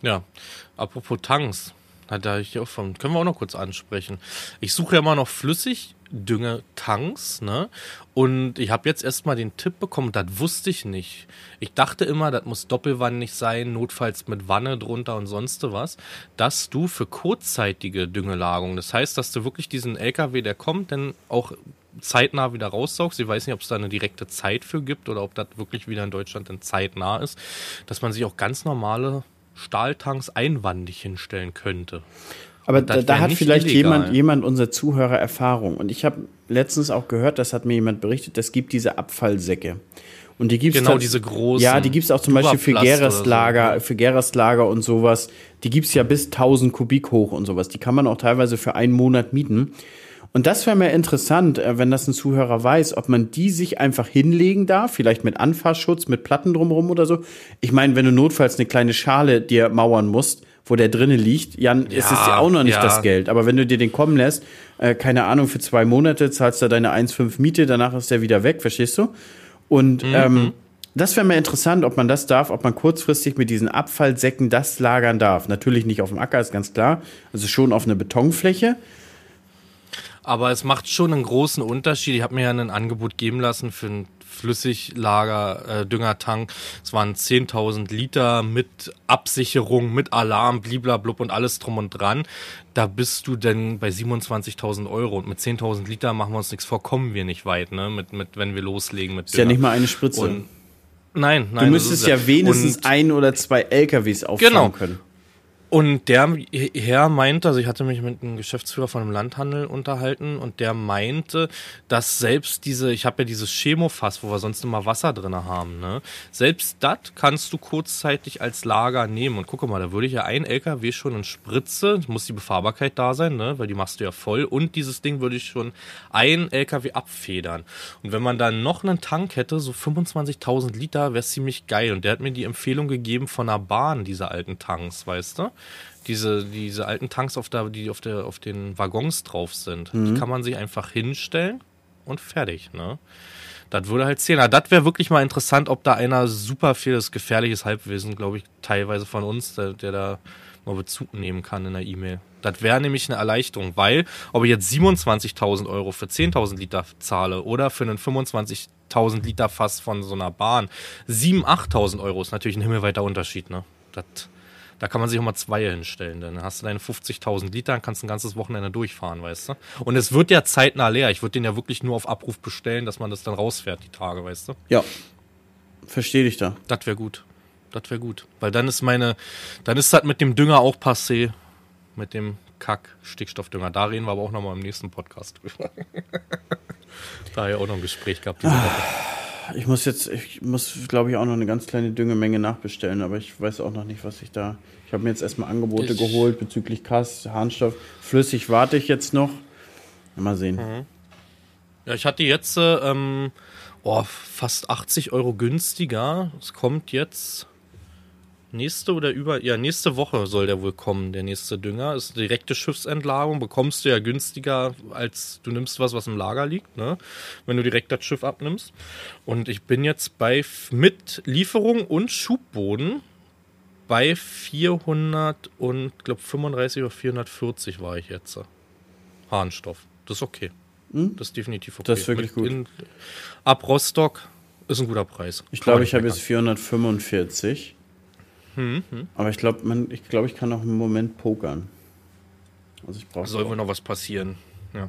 Ja, apropos Tanks, da ich auch von, können wir auch noch kurz ansprechen. Ich suche ja immer noch Flüssigdünge-Tanks, ne? Und ich habe jetzt erstmal den Tipp bekommen, das wusste ich nicht. Ich dachte immer, das muss doppelwandig sein, notfalls mit Wanne drunter und sonst was, dass du für kurzzeitige Düngelagerung, das heißt, dass du wirklich diesen LKW, der kommt, dann auch zeitnah wieder raussaugst. Ich weiß nicht, ob es da eine direkte Zeit für gibt oder ob das wirklich wieder in Deutschland dann zeitnah ist, dass man sich auch ganz normale Stahltanks einwandig hinstellen könnte. Aber Das da, da hat vielleicht illegal. jemand, jemand unser Zuhörer Erfahrung. Und ich habe letztens auch gehört, das hat mir jemand berichtet, es gibt diese Abfallsäcke. Und die gibt's Genau, diese großen Ja, die gibt's auch zum Beispiel für Gerastlager, so, für Gerastlager und sowas. Die gibt's ja bis 1000 Kubik hoch und sowas. Die kann man auch teilweise für einen Monat mieten. Und das wäre mir interessant, äh, wenn das ein Zuhörer weiß, ob man die sich einfach hinlegen darf, vielleicht mit Anfahrschutz, mit Platten drumherum oder so. Ich meine, wenn du notfalls eine kleine Schale dir mauern musst, wo der drinne liegt, Jan, ist es ja auch noch nicht ja. das Geld. Aber wenn du dir den kommen lässt, äh, keine Ahnung, für zwei Monate zahlst du deine 1,5 Miete, danach ist der wieder weg, verstehst du? Und ähm, das wäre mir interessant, ob man das darf, ob man kurzfristig mit diesen Abfallsäcken das lagern darf. Natürlich nicht auf dem Acker, ist ganz klar. Also schon auf eine Betonfläche. Aber es macht schon einen großen Unterschied. Ich habe mir ja ein Angebot geben lassen für einen Flüssiglager, äh, Düngertank. Es waren 10.000 Liter mit Absicherung, mit Alarm, bliblablub und alles drum und dran. Da bist du denn bei 27.000 Euro. Und mit 10.000 Liter machen wir uns nichts vor, kommen wir nicht weit, ne? Mit, mit, wenn wir loslegen mit Ist ja nicht mal eine Spritze. Und, nein, nein. du müsstest ja wenigstens Und- ein oder zwei LKWs auffahren Genau. können. Und der Herr meinte, also ich hatte mich mit einem Geschäftsführer von einem Landhandel unterhalten und der meinte, dass selbst diese, ich habe ja dieses Chemofass, wo wir sonst immer Wasser drin haben, ne? Selbst das kannst du kurzzeitig als Lager nehmen. Und gucke mal, da würde ich ja ein LKW schon in Spritze, muss die Befahrbarkeit da sein, ne? Weil die machst du ja voll. Und dieses Ding würde ich schon ein LKW abfedern. Und wenn man dann noch einen Tank hätte, so 25.000 Liter, wäre ziemlich geil. Und der hat mir die Empfehlung gegeben von der Bahn, diese alten Tanks, weißt du? Diese, diese alten Tanks, auf der, die auf, der, auf den Waggons drauf sind, die kann man sich einfach hinstellen und fertig. Ne? Das würde halt zählen. Aber das wäre wirklich mal interessant, ob da einer super viel das gefährliches Halbwesen, glaube ich, teilweise von uns, der, der da mal Bezug nehmen kann in der E-Mail. Das wäre nämlich eine Erleichterung, weil ob ich jetzt 27.000 Euro für 10.000 Liter zahle oder für einen 25.000 Liter Fass von so einer Bahn, 7.000, 8.000 Euro ist natürlich ein himmelweiter Unterschied. Ne? Das, da kann man sich auch mal zwei hinstellen. Dann hast du deine 50.000 Liter, dann kannst ein ganzes Wochenende durchfahren, weißt du? Und es wird ja zeitnah leer. Ich würde den ja wirklich nur auf Abruf bestellen, dass man das dann rausfährt, die Tage, weißt du? Ja. Verstehe dich da. Das wäre gut. Das wäre gut. Weil dann ist meine, dann ist das mit dem Dünger auch passé. Mit dem Kack-Stickstoffdünger. Da reden wir aber auch nochmal im nächsten Podcast drüber. da ja auch noch ein Gespräch gehabt diese Woche. Ich muss jetzt, ich muss, glaube ich, auch noch eine ganz kleine Düngemenge nachbestellen, aber ich weiß auch noch nicht, was ich da. Ich habe mir jetzt erstmal Angebote Ich- geholt bezüglich Kass, Harnstoff. Flüssig warte ich jetzt noch. Mal sehen. Ja, ich hatte jetzt äh, ähm, oh, fast 80 Euro günstiger. Es kommt jetzt nächste oder über, ja, nächste Woche soll der wohl kommen, der nächste Dünger. Ist direkte Schiffsentlagerung, bekommst du ja günstiger, als du nimmst was, was im Lager liegt, ne? Wenn du direkt das Schiff abnimmst. Und ich bin jetzt bei, mit Lieferung und Schubboden bei 400 und, glaube 35 oder 440 war ich jetzt. Harnstoff. Das ist okay. Das ist definitiv okay. Das ist wirklich Mit gut. In, ab Rostock ist ein guter Preis. Ich glaube, ich habe jetzt 445. Hm, Aber ich glaube, ich glaube, ich kann noch einen Moment pokern. Also ich brauche. Soll wohl noch was passieren. Ja.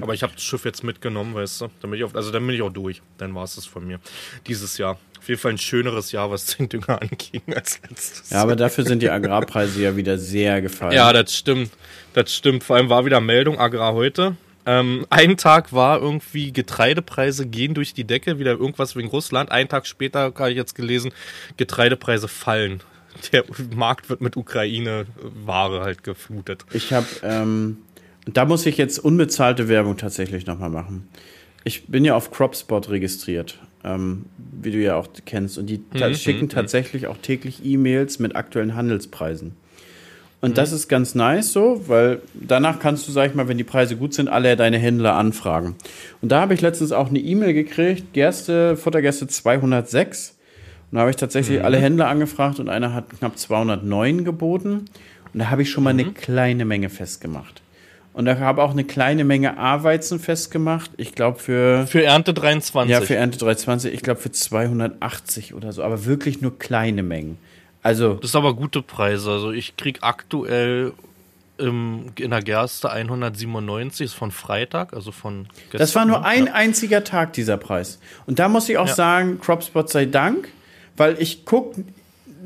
Aber ich habe das Schiff jetzt mitgenommen, weißt du. Dann bin ich auf, also dann bin ich auch durch. Dann war es das von mir. Dieses Jahr. Auf jeden Fall ein schöneres Jahr, was den Dünger anging als letztes. ja, aber dafür sind die Agrarpreise ja wieder sehr gefallen. Ja, das stimmt. Das stimmt. Vor allem war wieder Meldung Agrar heute. Ähm, ein Tag war irgendwie Getreidepreise gehen durch die Decke, wieder irgendwas wegen Russland. Einen Tag später habe ich jetzt gelesen, Getreidepreise fallen. Der Markt wird mit Ukraine-Ware halt geflutet. Ich habe, ähm, da muss ich jetzt unbezahlte Werbung tatsächlich nochmal machen. Ich bin ja auf CropSpot registriert. ähm, wie du ja auch kennst. Und die ta schicken tatsächlich auch täglich E-Mails mit aktuellen Handelspreisen. Und das ist ganz nice so, weil danach kannst du, sag ich mal, wenn die Preise gut sind, alle deine Händler anfragen. Und da habe ich letztens auch eine E-Mail gekriegt, Gerste, Futtergerste 206. Und da habe ich tatsächlich alle Händler angefragt und einer hat knapp 209 geboten. Und da habe ich schon mal eine kleine Menge festgemacht. Und da habe auch eine kleine Menge A-Weizen festgemacht. Ich glaube für, Für Ernte 23. ja, für Ernte 320, ich glaube für 280 oder so, aber wirklich nur kleine Mengen. Also, Das ist aber gute Preise. Also ich krieg aktuell im, in der Gerste 197, ist von Freitag, also von gestern. das war nur ne? ein Ja. einziger Tag, dieser Preis. Und da muss ich auch Ja. sagen, Cropspot sei Dank, weil ich gucke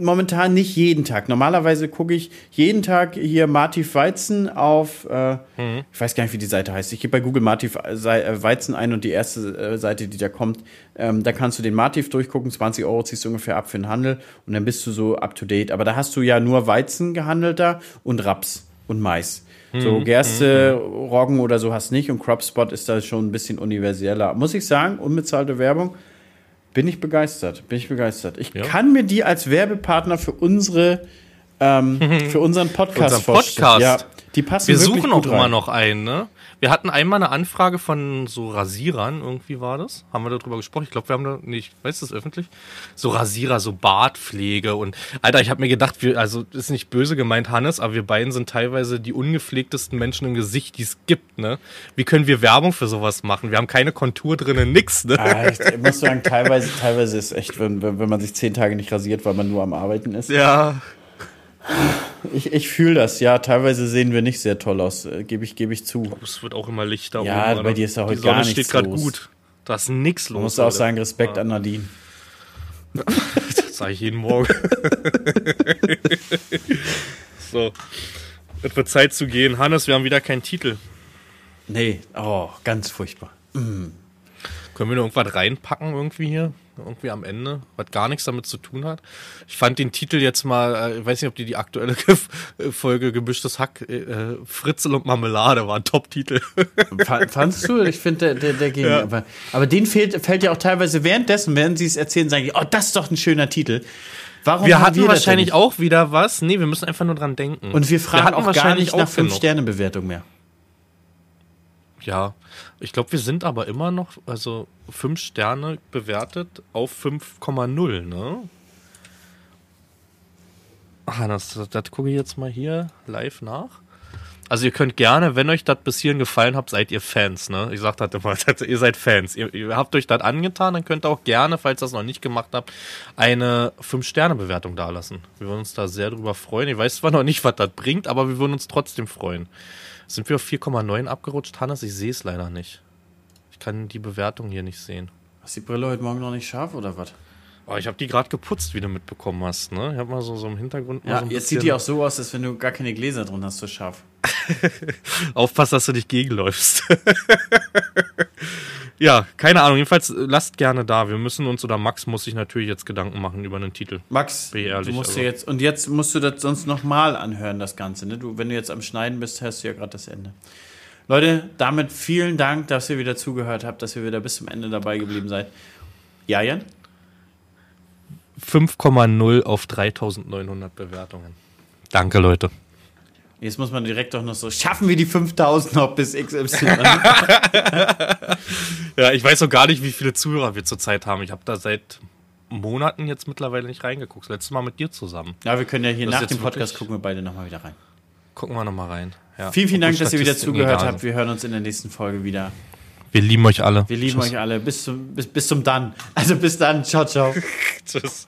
momentan nicht jeden Tag. Normalerweise gucke ich jeden Tag hier Martiv Weizen auf, äh, Mhm. ich weiß gar nicht, wie die Seite heißt. Ich gebe bei Google Martiv Sei- äh, Weizen ein und die erste äh, Seite, die da kommt, ähm, da kannst du den Martiv durchgucken, 20 Euro ziehst du ungefähr ab für den Handel und dann bist du so up to date. Aber da hast du ja nur Weizen gehandelt da und Raps und Mais. Mhm. So Gerste, Roggen oder so hast nicht und Cropspot ist da schon ein bisschen universeller. Muss ich sagen, unbezahlte Werbung, bin ich begeistert, bin ich begeistert. Ich Ja. kann mir die als Werbepartner für unsere ähm, für unseren Podcast Unseren vorstellen. Podcast. Ja, die passen Wir suchen auch immer noch einen, ne? Wir hatten einmal eine Anfrage von so Rasierern, irgendwie war das. Haben wir darüber gesprochen? Ich glaube, wir haben da nicht, weißt du das öffentlich? So Rasierer, so Bartpflege und Alter, ich habe mir gedacht, wir, also ist nicht böse gemeint, Hannes, aber wir beiden sind teilweise die ungepflegtesten Menschen im Gesicht, die es gibt, ne? Wie können wir Werbung für sowas machen? Wir haben keine Kontur drinnen, nix, ne? Ah, ich, ich muss sagen, teilweise, teilweise ist echt, wenn, wenn man sich zehn Tage nicht rasiert, weil man nur am Arbeiten ist. Ja, Ich, ich fühle das, ja. Teilweise sehen wir nicht sehr toll aus, äh, gebe ich, gebe ich zu. es wird auch immer lichter. Ja, oben, bei dir ist ja heute Die Sonne gar steht nichts gerade los. gut. Da ist nix los. Man muss auch sagen, Respekt an Nadine. Das sage ich jeden Morgen. so. Es wird Zeit zu gehen. Hannes, wir haben wieder keinen Titel. Nee, oh, ganz furchtbar. Können wir noch irgendwas reinpacken irgendwie hier? Irgendwie am Ende, was gar nichts damit zu tun hat. Ich fand den Titel jetzt mal, äh, ich weiß nicht, ob die die aktuelle Folge Gemischtes Hack, äh, Fritzel und Marmelade war ein Top-Titel. Fa- Fandst du? Ich finde, der, der, der ging. Ja. Aber, aber denen fehlt, fällt ja auch teilweise währenddessen, während sie es erzählen, sagen die, oh, das ist doch ein schöner Titel. Warum Wir hatten denn wahrscheinlich auch wieder was. Nee, wir müssen einfach nur dran denken. Und wir fragen hatten auch gar wahrscheinlich nicht nach auch genug. 5-Sterne-Bewertung mehr. Ja, ich glaube, wir sind aber immer noch, also fünf Sterne bewertet auf 5,0, ne? Ah, das, das, das gucke ich jetzt mal hier live nach. Also ihr könnt gerne, wenn euch das bis hierhin gefallen hat, seid ihr Fans, ne? Ich sag das immer, ihr seid Fans. Ihr, ihr habt euch das angetan, dann könnt ihr auch gerne, falls ihr das noch nicht gemacht habt, eine 5-Sterne-Bewertung dalassen. Wir würden uns da sehr drüber freuen. Ich weiß zwar noch nicht, was das bringt, aber wir würden uns trotzdem freuen. Sind wir auf 4,9 abgerutscht, Hannes? Ich sehe es leider nicht. Ich kann die Bewertung hier nicht sehen. Ist die Brille heute Morgen noch nicht scharf oder was? Oh, ich habe die gerade geputzt, wie du mitbekommen hast. Ne? Ich habe mal so, so im Hintergrund mal Ja, so jetzt sieht die auch so aus, als wenn du gar keine Gläser drin hast, so scharf. Aufpass, dass du dich gegenläufst. ja, keine Ahnung. Jedenfalls äh, lasst gerne da. Wir müssen uns, oder Max muss sich natürlich jetzt Gedanken machen über einen Titel. Max, ehrlich, du musst also- jetzt, und jetzt musst du das sonst nochmal anhören, das Ganze. Ne? Du, wenn du jetzt am Schneiden bist, hörst du ja gerade das Ende. Leute, damit vielen Dank, dass ihr wieder zugehört habt, dass ihr wieder bis zum Ende dabei geblieben seid. Ja, Jan? 5,0 auf 3900 Bewertungen. Danke, Leute. Jetzt muss man direkt doch noch so, schaffen wir die 5000 noch bis XY? Ja, ich weiß auch gar nicht, wie viele Zuhörer wir zurzeit haben. Ich habe da seit Monaten jetzt mittlerweile nicht reingeguckt. Das letzte Mal mit dir zusammen. ja, wir können ja hier Das nach dem Podcast gucken wir beide nochmal wieder rein. Gucken wir nochmal rein. Ja. Vielen, vielen Dank, dass ihr wieder zugehört habt. Wir hören uns in der nächsten Folge wieder. Wir lieben euch alle. Wir lieben Tschüss. euch alle. Bis zum, bis, bis zum Dann. Also bis dann. Ciao, ciao. Tschüss.